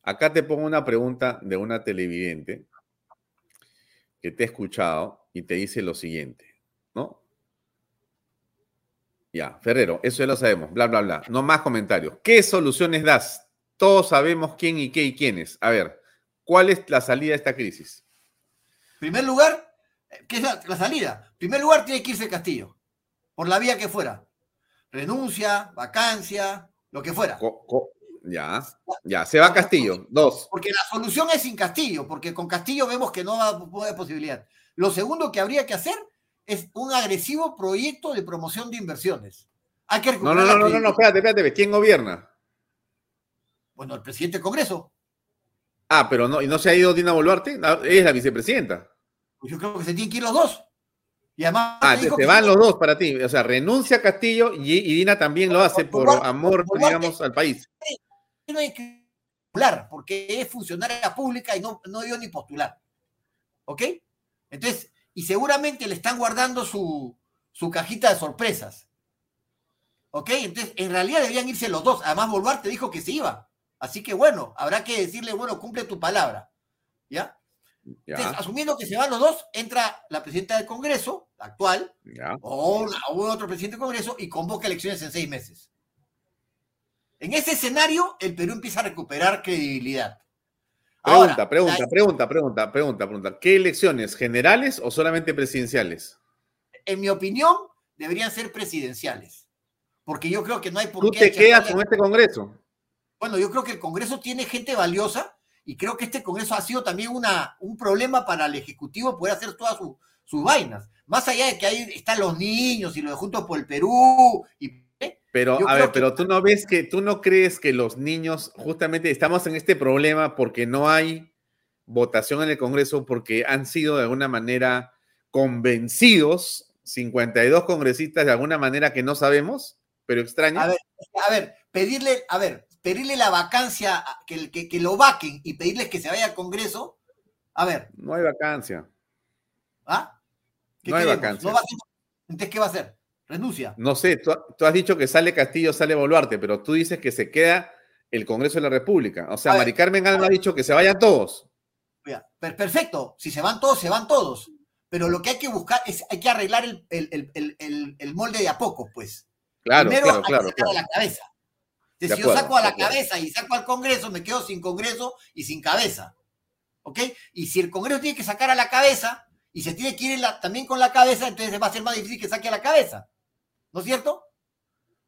Acá te pongo una pregunta de una televidente que te ha escuchado y te dice lo siguiente, ¿no? Ya, Ferrero, eso ya lo sabemos, bla, bla, bla. No más comentarios. ¿Qué soluciones das? Todos sabemos quién y qué y quiénes. A ver, ¿cuál es la salida de esta crisis? Primer lugar, ¿qué es la, salida? Primer lugar, tiene que irse Castillo, por la vía que fuera. renuncia, vacancia, lo que fuera. ya, ya, se va Castillo, dos. Porque la solución es sin Castillo, porque con Castillo vemos que no va a haber posibilidad. Lo segundo que habría que hacer es un agresivo proyecto de promoción de inversiones. Hay que no, no, no, no, no, espérate, espérate, ¿quién gobierna? Bueno, el presidente del Congreso. Ah, pero no, ¿y no se ha ido Dina Boluarte? Ah, es la vicepresidenta. Pues yo creo que se tienen que ir los dos. Y además. Ah, se van los dos para ti. O sea, renuncia Castillo y, Dina también lo hace por, amor, digamos, al país. No hay que postular, porque es funcionaria pública y no, no dio ni postular. ¿Ok? Entonces, y seguramente le están guardando su, su cajita de sorpresas. ¿Ok? Entonces, en realidad deberían irse los dos. Además, Boluarte dijo que se iba. Así que bueno, habrá que decirle, bueno, cumple tu palabra. ¿Ya? Entonces, asumiendo que se van los dos, entra la presidenta del Congreso, la actual, o, otro presidente del Congreso, y convoca elecciones en seis meses. En ese escenario, el Perú empieza a recuperar credibilidad. Pregunta, pregunta, pregunta, pregunta, pregunta, pregunta. ¿Qué elecciones? ¿Generales o solamente presidenciales? En mi opinión, deberían ser presidenciales. Porque yo creo que no hay por qué. ¿Tú te quedas con este Congreso? Bueno, yo creo que el Congreso tiene gente valiosa y creo que este Congreso ha sido también una, un problema para el Ejecutivo poder hacer todas sus vainas. Más allá de que ahí están los niños y los de Juntos por el Perú. Y, ¿eh? Pero, a ver, pero tú no ves que, tú no crees que los niños, justamente estamos en este problema porque no hay votación en el Congreso, porque han sido de alguna manera convencidos, 52 congresistas de alguna manera que no sabemos, pero extraño. A ver, a ver, pedirle, a ver, pedirle la vacancia, que, que, que lo vaquen y pedirles que se vaya al Congreso, a ver. No hay vacancia. ¿Ah? no hay vacancia. Entonces, ¿qué va a hacer? Renuncia. No sé, tú, has dicho que sale Castillo, sale Boluarte, pero tú dices que se queda el Congreso de la República. O sea, Mari Carmen ha dicho que se vayan todos. Perfecto, si se van todos, se van todos. Pero lo que hay que buscar es, hay que arreglar el, molde de a poco, pues. Claro, Primero claro, claro, la cabeza si yo saco a la cabeza y saco al Congreso, me quedo sin Congreso y sin cabeza. ¿Ok? Y si el Congreso tiene que sacar a la cabeza y se tiene que ir también con la cabeza, entonces va a ser más difícil que saque a la cabeza. ¿No es cierto?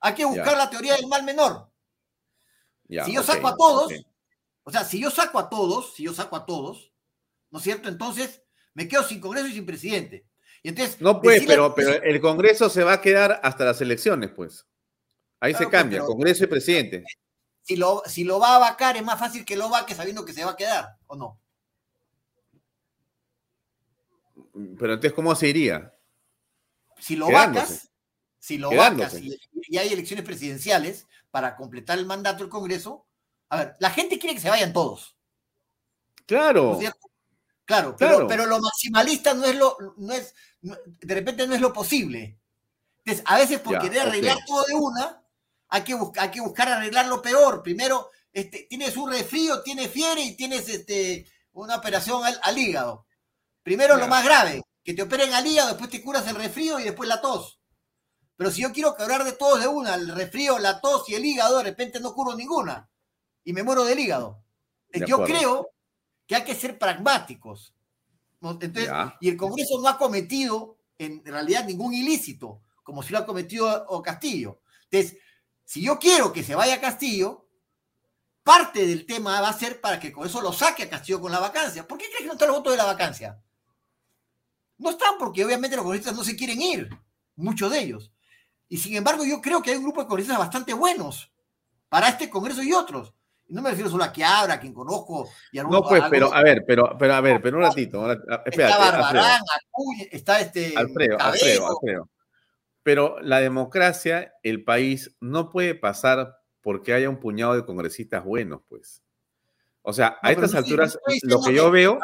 Hay que buscar la teoría del mal menor. si yo saco a todos, o sea, si yo saco a todos, si yo saco a todos, ¿no es cierto? Entonces me quedo sin Congreso y sin presidente. Y entonces, no, pues, pero, pero el Congreso se va a quedar hasta las elecciones, pues. Ahí se cambia, Congreso y presidente. Si lo, si lo va a vacar, es más fácil que lo vaque sabiendo que se va a quedar, ¿o no? Pero entonces, ¿cómo se iría? Si lo vacas, si lo vacas y, hay elecciones presidenciales para completar el mandato del Congreso, a ver, la gente quiere que se vayan todos. Claro. claro, Pero, pero, lo maximalista no es lo, no es, de repente no es lo posible. Entonces, a veces por querer arreglar todo de una, hay que, buscar, hay que buscar arreglar lo peor. Primero, este, tienes un resfrío, tienes fiebre y tienes este, una operación al, hígado. Primero lo más grave, que te operen al hígado, después te curas el resfrío y después la tos. Pero si yo quiero curar de todos de una, el resfrío, la tos y el hígado, de repente no curo ninguna y me muero del hígado. yo creo que hay que ser pragmáticos. Entonces, y el Congreso no ha cometido en realidad ningún ilícito, como si lo ha cometido o Castillo. Entonces, si yo quiero que se vaya a Castillo, parte del tema va a ser para que con eso lo saque a Castillo con la vacancia. ¿Por qué crees que no están los votos de la vacancia? No están porque obviamente los congresistas no se quieren ir, muchos de ellos. Y sin embargo, yo creo que hay un grupo de congresistas bastante buenos para este Congreso y otros. Y no me refiero solo a Quiabra, a quien conozco. Y no, pues, pero a ver, pero, pero a ver, pero un ratito. Espérate, está Barbarán, está este. Alfredo, Alfredo, Alfredo. Pero la democracia, el país, no puede pasar porque haya un puñado de congresistas buenos, pues. O sea, a estas alturas, lo que yo veo.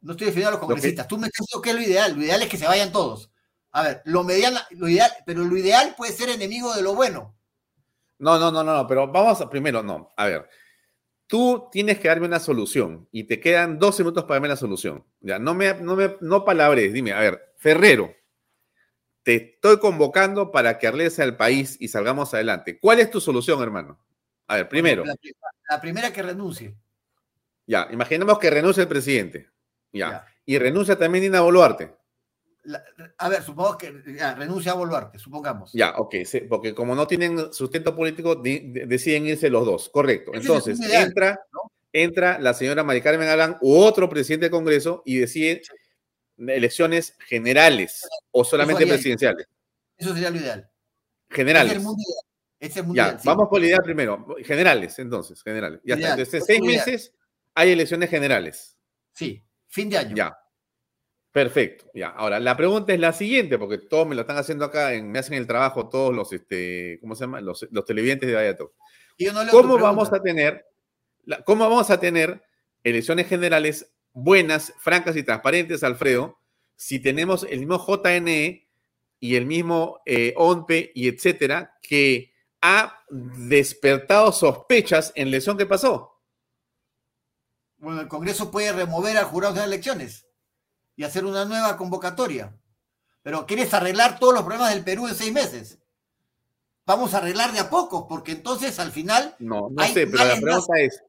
No estoy defendiendo a los congresistas. Tú me estás diciendo que es lo ideal. Lo ideal es que se vayan todos. A ver, lo mediano, lo ideal, pero lo ideal puede ser enemigo de lo bueno. No, no, no, no, no, pero vamos a primero, no. A ver, tú tienes que darme una solución y te quedan 12 minutos para darme la solución. Ya, no me, no me, no palabres, dime, a ver, Ferrero, te estoy convocando para que arregles al país y salgamos adelante. ¿Cuál es tu solución, hermano? A ver, primero. La, primera que renuncie. Ya, imaginemos que renuncie el presidente. Ya. Y renuncia también Dina Boluarte. a ver, supongamos que renuncia a Boluarte, supongamos. Ya, ok, porque como no tienen sustento político, deciden irse los dos, correcto. Entonces, entra, entra la señora Mari Carmen Alán u otro presidente del Congreso y decide elecciones generales o solamente presidenciales. Eso sería lo ideal. Generales. Ese es ya, vamos por la idea primero. Generales, entonces, generales. Ya está. Desde seis meses hay elecciones generales. Sí, fin de año. Ya. Perfecto. Ya. Ahora, la pregunta es la siguiente, porque todos me lo están haciendo acá, me hacen el trabajo todos los, este, ¿cómo se llama? Los, televidentes de Vallato. ¿Cómo vamos a tener, cómo vamos a tener elecciones generales buenas, francas y transparentes, Alfredo, si tenemos el mismo JNE y el mismo eh, ONPE y etcétera, que ha despertado sospechas en la elección que pasó? Bueno, el Congreso puede remover al jurado de las elecciones y hacer una nueva convocatoria. Pero quieres arreglar todos los problemas del Perú en seis meses. Vamos a arreglar de a poco, porque entonces al final. No, no sé, pero la pregunta es: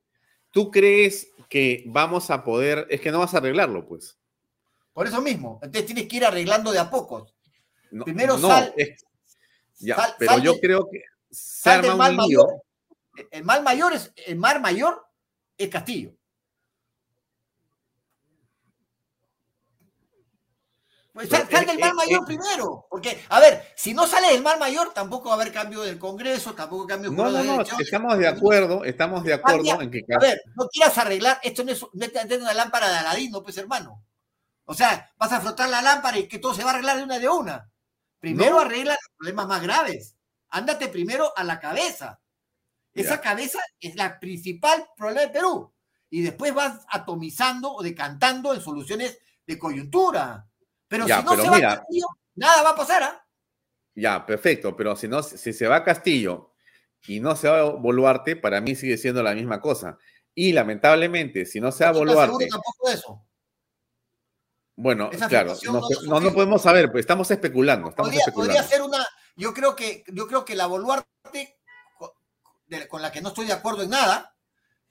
¿tú crees que vamos a poder? Es que no vas a arreglarlo, pues. Por eso mismo. Entonces tienes que ir arreglando de a poco. Primero sal. ya, pero yo creo que. Sal del mal mayor. El mal mayor es. El mar mayor es Castillo. Pues sal, del mal mayor primero, porque, a ver, si no sale del mal mayor, tampoco va a haber cambio del Congreso, tampoco cambio No, no, no, estamos de acuerdo, estamos de acuerdo en que... A ver, no quieras arreglar, esto no es, una lámpara de Aladín, no, pues hermano. O sea, vas a frotar la lámpara y que todo se va a arreglar de una de una. Primero arregla los problemas más graves. Ándate primero a la cabeza. Esa cabeza es la principal problema de Perú. Y después vas atomizando o decantando en soluciones de coyuntura. Pero si no se va a Castillo, nada va a pasar, ¿ah? Ya, perfecto, pero si no, si se va a Castillo y no se va a Boluarte, para mí sigue siendo la misma cosa. Y lamentablemente, si no se va a Boluarte. tampoco eso. Bueno, claro, no, no, podemos saber, pues estamos especulando. Estamos podría, especulando. podría ser una. Yo creo que, yo creo que la Boluarte, con la que no estoy de acuerdo en nada,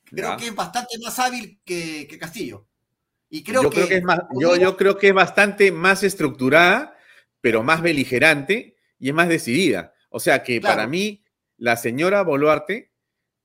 creo que es bastante más hábil que Castillo creo yo que, creo que es más, yo, yo creo que es bastante más estructurada, pero más beligerante y es más decidida. O sea que para mí, la señora Boluarte,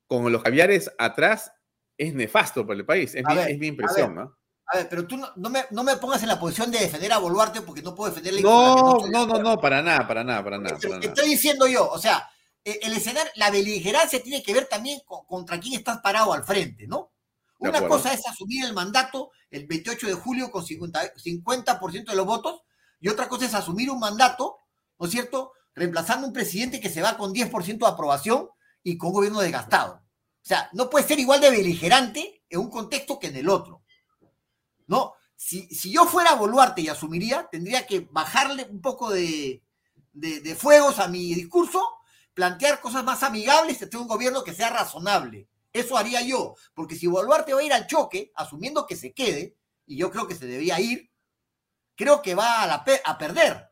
con los caviares atrás, es nefasto para el país. Es, mi, impresión, ¿no? A ver, pero tú no, me, no, me, pongas en la posición de defender a Boluarte porque no puedo defenderle. No, no, no, no, para nada, para nada, para nada. estoy diciendo yo, o sea, e, el escenario, la beligerancia tiene que ver también contra quién estás parado al frente, ¿no? Una cosa es asumir el mandato el 28 de julio con 50%, de los votos y otra cosa es asumir un mandato, ¿no es cierto? Reemplazando un presidente que se va con 10% de aprobación y con un gobierno desgastado. O sea, no puede ser igual de beligerante en un contexto que en el otro. ¿No? Si, si yo fuera Boluarte y asumiría, tendría que bajarle un poco de, de, fuegos a mi discurso, plantear cosas más amigables, tener un gobierno que sea razonable eso haría yo, porque si Boluarte va a ir al choque, asumiendo que se quede, y yo creo que se debía ir, creo que va a, a perder.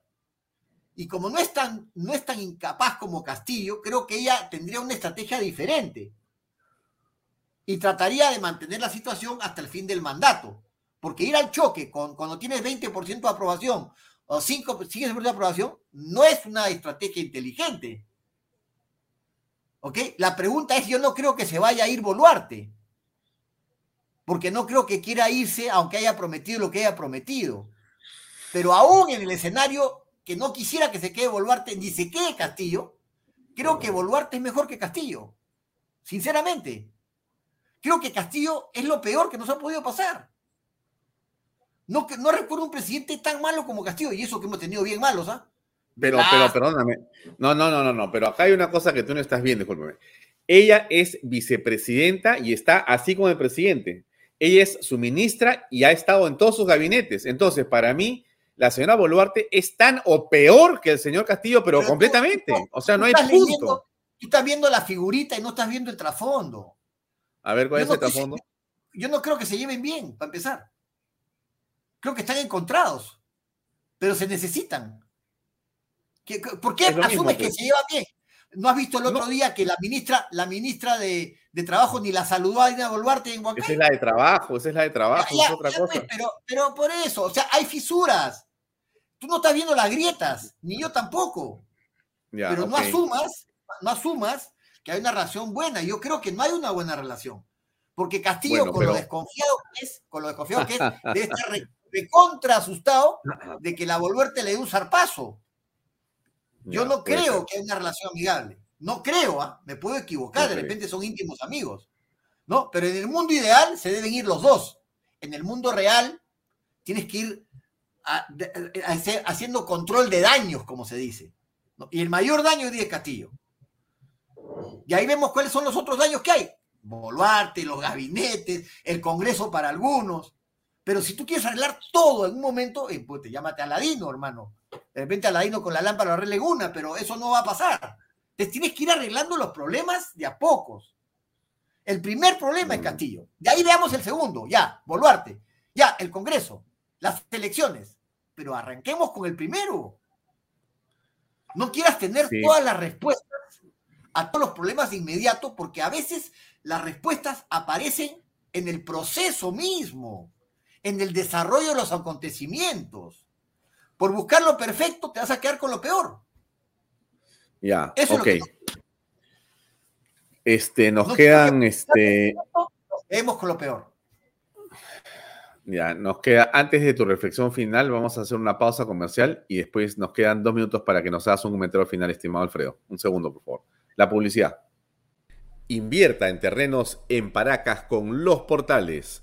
Y como no es, tan, no es tan incapaz como Castillo, creo que ella tendría una estrategia diferente. Y trataría de mantener la situación hasta el fin del mandato. Porque ir al choque con, cuando tienes 20% de aprobación o 5% de aprobación no es una estrategia inteligente. ¿Ok? La pregunta es, yo no creo que se vaya a ir Boluarte, porque no creo que quiera irse aunque haya prometido lo que haya prometido. Pero aún en el escenario que no quisiera que se quede Boluarte ni se quede Castillo, creo que Boluarte es mejor que Castillo. Sinceramente. Creo que Castillo es lo peor que nos ha podido pasar. No, no recuerdo un presidente tan malo como Castillo, y eso que hemos tenido bien malos, ¿ah? Pero, pero, perdóname. No, no, no, no, no. Pero acá hay una cosa que tú no estás viendo, discúlpame. Ella es vicepresidenta y está así como el presidente. Ella es su ministra y ha estado en todos sus gabinetes. Entonces, para mí, la señora Boluarte es tan o peor que el señor Castillo, pero, completamente. o sea, no hay punto. tú estás viendo la figurita y no estás viendo el trasfondo. A ver, ¿cuál es el trasfondo? yo no creo que se lleven bien, para empezar. Creo que están encontrados, pero se necesitan. ¿Por qué asumes que pues. se lleva bien? ¿No has visto el otro día que la ministra, la ministra de, Trabajo ni la saludó a Dina Boluarte en Huancayo? Esa es la de trabajo, esa es la de trabajo, es otra cosa. Pues, pero, pero por eso, o sea, hay fisuras. Tú no estás viendo las grietas, ni yo tampoco. Pero no asumas, no asumas que hay una relación buena. Yo creo que no hay una buena relación. Porque Castillo, con lo desconfiado que es, con lo desconfiado que es, debe estar recontra asustado de que la volverte le dé un zarpazo. Yo no creo que haya una relación amigable. No creo, ¿ah? me puedo equivocar, de repente son íntimos amigos. ¿No? Pero en el mundo ideal se deben ir los dos. En el mundo real tienes que ir haciendo control de daños, como se dice. Y el mayor daño es Castillo. Y ahí vemos cuáles son los otros daños que hay. Boluarte, los gabinetes, el Congreso para algunos. Pero si tú quieres arreglar todo en un momento, eh, pues te llámate Aladino, hermano. De repente Aladino con la lámpara lo arregle una, pero eso no va a pasar. Te tienes que ir arreglando los problemas de a pocos. El primer problema es mm. Castillo. De ahí veamos el segundo. Ya, Boluarte. Ya, el Congreso. Las elecciones. Pero arranquemos con el primero. No quieras tener todas las respuestas a todos los problemas de inmediato, porque a veces las respuestas aparecen en el proceso mismo, en el desarrollo de los acontecimientos. Por buscar lo perfecto te vas a quedar con lo peor. Ya, ok. Este, nos quedan, este... Vemos con lo peor. Ya, nos queda, antes de tu reflexión final, vamos a hacer una pausa comercial y después nos quedan dos minutos para que nos hagas un comentario final, estimado Alfredo. Un segundo, por favor. La publicidad. Invierta en terrenos en Paracas con los portales,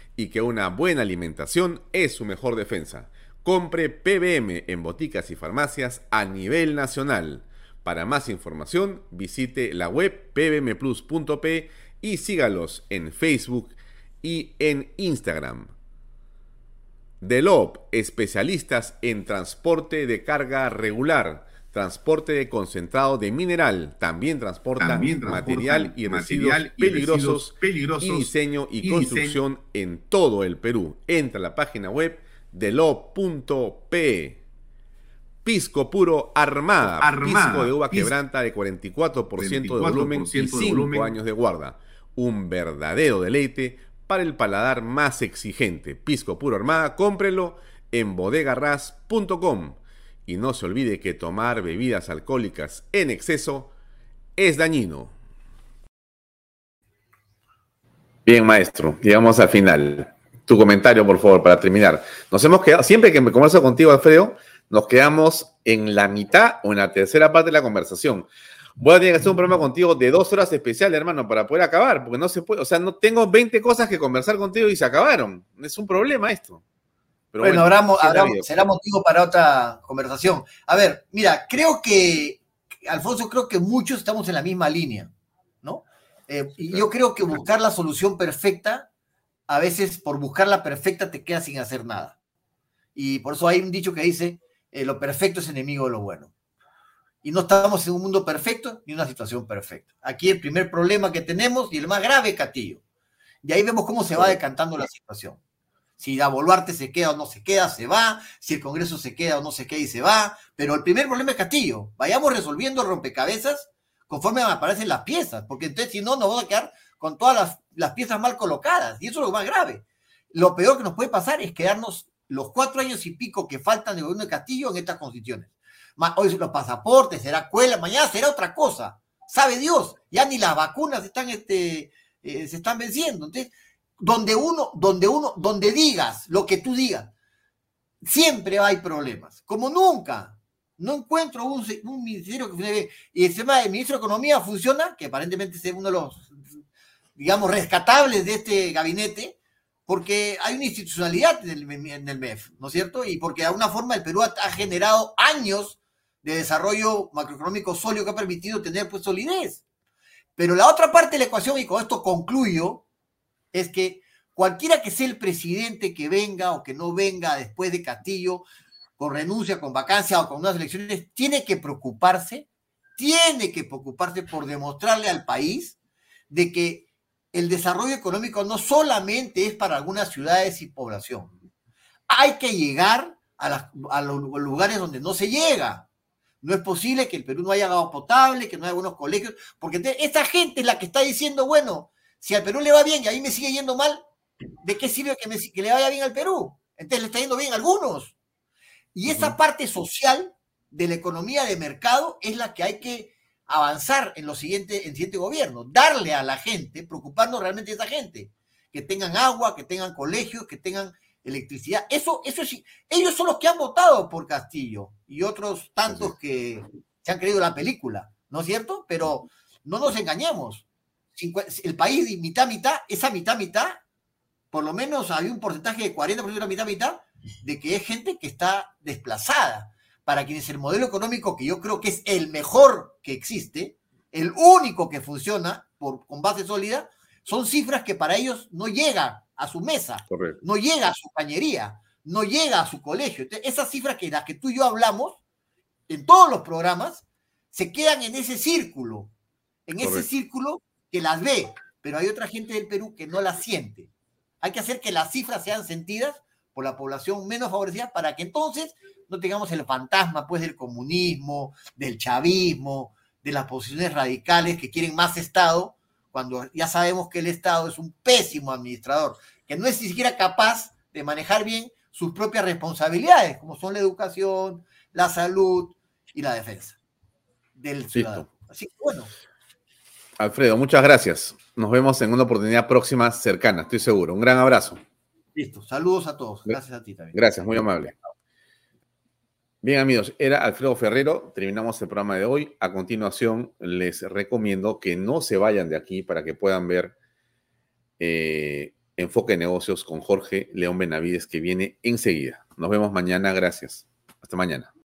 y que una buena alimentación es su mejor defensa. Compre PBM en boticas y farmacias a nivel nacional. Para más información, visite la web pbmplus.p y sígalos en Facebook y en Instagram. DELOP, especialistas en transporte de carga regular, transporte de concentrado de mineral, también transporta, material y residuos, peligrosos, y diseño y, construcción en todo el Perú. Entra a la página web DELOP.p. Pisco puro armada, pisco de uva quebranta de 44%, de volumen y 5 años de guarda. Un verdadero deleite para el paladar más exigente. Pisco Puro Armada, cómprelo en bodegarras.com. Y no se olvide que tomar bebidas alcohólicas en exceso es dañino. Bien, maestro, llegamos al final. Tu comentario, por favor, para terminar. Nos hemos quedado, siempre que me converso contigo, Alfredo, nos quedamos en la mitad o en la tercera parte de la conversación. Voy a tener que hacer un programa contigo de dos horas especiales, hermano, para poder acabar, porque no se puede, o sea, no tengo 20 cosas que conversar contigo y se acabaron. Es un problema esto. Pero bueno, será motivo para otra conversación. A ver, mira, creo que, Alfonso, creo que muchos estamos en la misma línea, ¿no? Eh, y yo creo que buscar la solución perfecta, a veces por buscar la perfecta te quedas sin hacer nada. Y por eso hay un dicho que dice, eh, lo perfecto es enemigo de lo bueno y no estamos en un mundo perfecto ni una situación perfecta. Aquí el primer problema que tenemos y el más grave, Castillo. Y ahí vemos cómo se va decantando la situación. Si la Boluarte se queda o no se queda, se va. Si el Congreso se queda o no se queda y se va. Pero el primer problema es Castillo. Vayamos resolviendo rompecabezas conforme aparecen las piezas, porque entonces si no, nos vamos a quedar con todas las, las piezas mal colocadas. Y eso es lo más grave. Lo peor que nos puede pasar es quedarnos los cuatro años y pico que faltan de gobierno de Castillo en estas condiciones hoy los pasaportes, será cuela, mañana será otra cosa. Sabe Dios, ya ni las vacunas están, este, eh, se están venciendo. Entonces, donde uno, donde uno, donde digas lo que tú digas, siempre hay problemas, como nunca. No encuentro un, ministerio que funcione Y el tema del ministro de Economía funciona, que aparentemente es uno de los, digamos, rescatables de este gabinete, porque hay una institucionalidad en el, MEF, ¿no es cierto? Y porque de alguna forma el Perú ha, ha generado años de desarrollo macroeconómico sólido que ha permitido tener pues solidez. Pero la otra parte de la ecuación, y con esto concluyo, es que cualquiera que sea el presidente que venga o que no venga después de Castillo, con renuncia, con vacancia o con unas elecciones, tiene que preocuparse, tiene que preocuparse por demostrarle al país de que el desarrollo económico no solamente es para algunas ciudades y población. Hay que llegar a, los lugares donde no se llega. No es posible que el Perú no haya agua potable, que no haya buenos colegios, porque esta gente es la que está diciendo, bueno, si al Perú le va bien y a mí me sigue yendo mal, ¿de qué sirve que, me, que le vaya bien al Perú? Entonces le está yendo bien a algunos. Y esa parte social de la economía de mercado es la que hay que avanzar en lo siguiente, en el siguiente gobierno, darle a la gente, preocuparnos realmente de esa gente, que tengan agua, que tengan colegios, que tengan electricidad. Eso, eso sí, ellos son los que han votado por Castillo y otros tantos que se han creído la película, ¿no es cierto? Pero no nos engañemos. El país mitad mitad, esa mitad mitad, por lo menos hay un porcentaje de 40% de la mitad mitad de que es gente que está desplazada. Para quienes el modelo económico que yo creo que es el mejor que existe, el único que funciona por, con base sólida, son cifras que para ellos no llegan a su mesa, no llega a su cañería, no llega a su colegio. esas cifras que las que tú y yo hablamos en todos los programas se quedan en ese círculo, en ese círculo que las ve, pero hay otra gente del Perú que no las siente. Hay que hacer que las cifras sean sentidas por la población menos favorecida para que entonces no tengamos el fantasma pues del comunismo, del chavismo, de las posiciones radicales que quieren más Estado, cuando ya sabemos que el Estado es un pésimo administrador, que no es ni siquiera capaz de manejar bien sus propias responsabilidades, como son la educación, la salud y la defensa del ciudadano. Así que bueno. Alfredo, muchas gracias. Nos vemos en una oportunidad próxima cercana, estoy seguro. Un gran abrazo. Listo, saludos a todos. Gracias a ti también. Gracias, muy amable. Bien, amigos, era Alfredo Ferrero. Terminamos el programa de hoy. A continuación, les recomiendo que no se vayan de aquí para que puedan ver eh, Enfoque de Negocios con Jorge León Benavides, que viene enseguida. Nos vemos mañana. Gracias. Hasta mañana.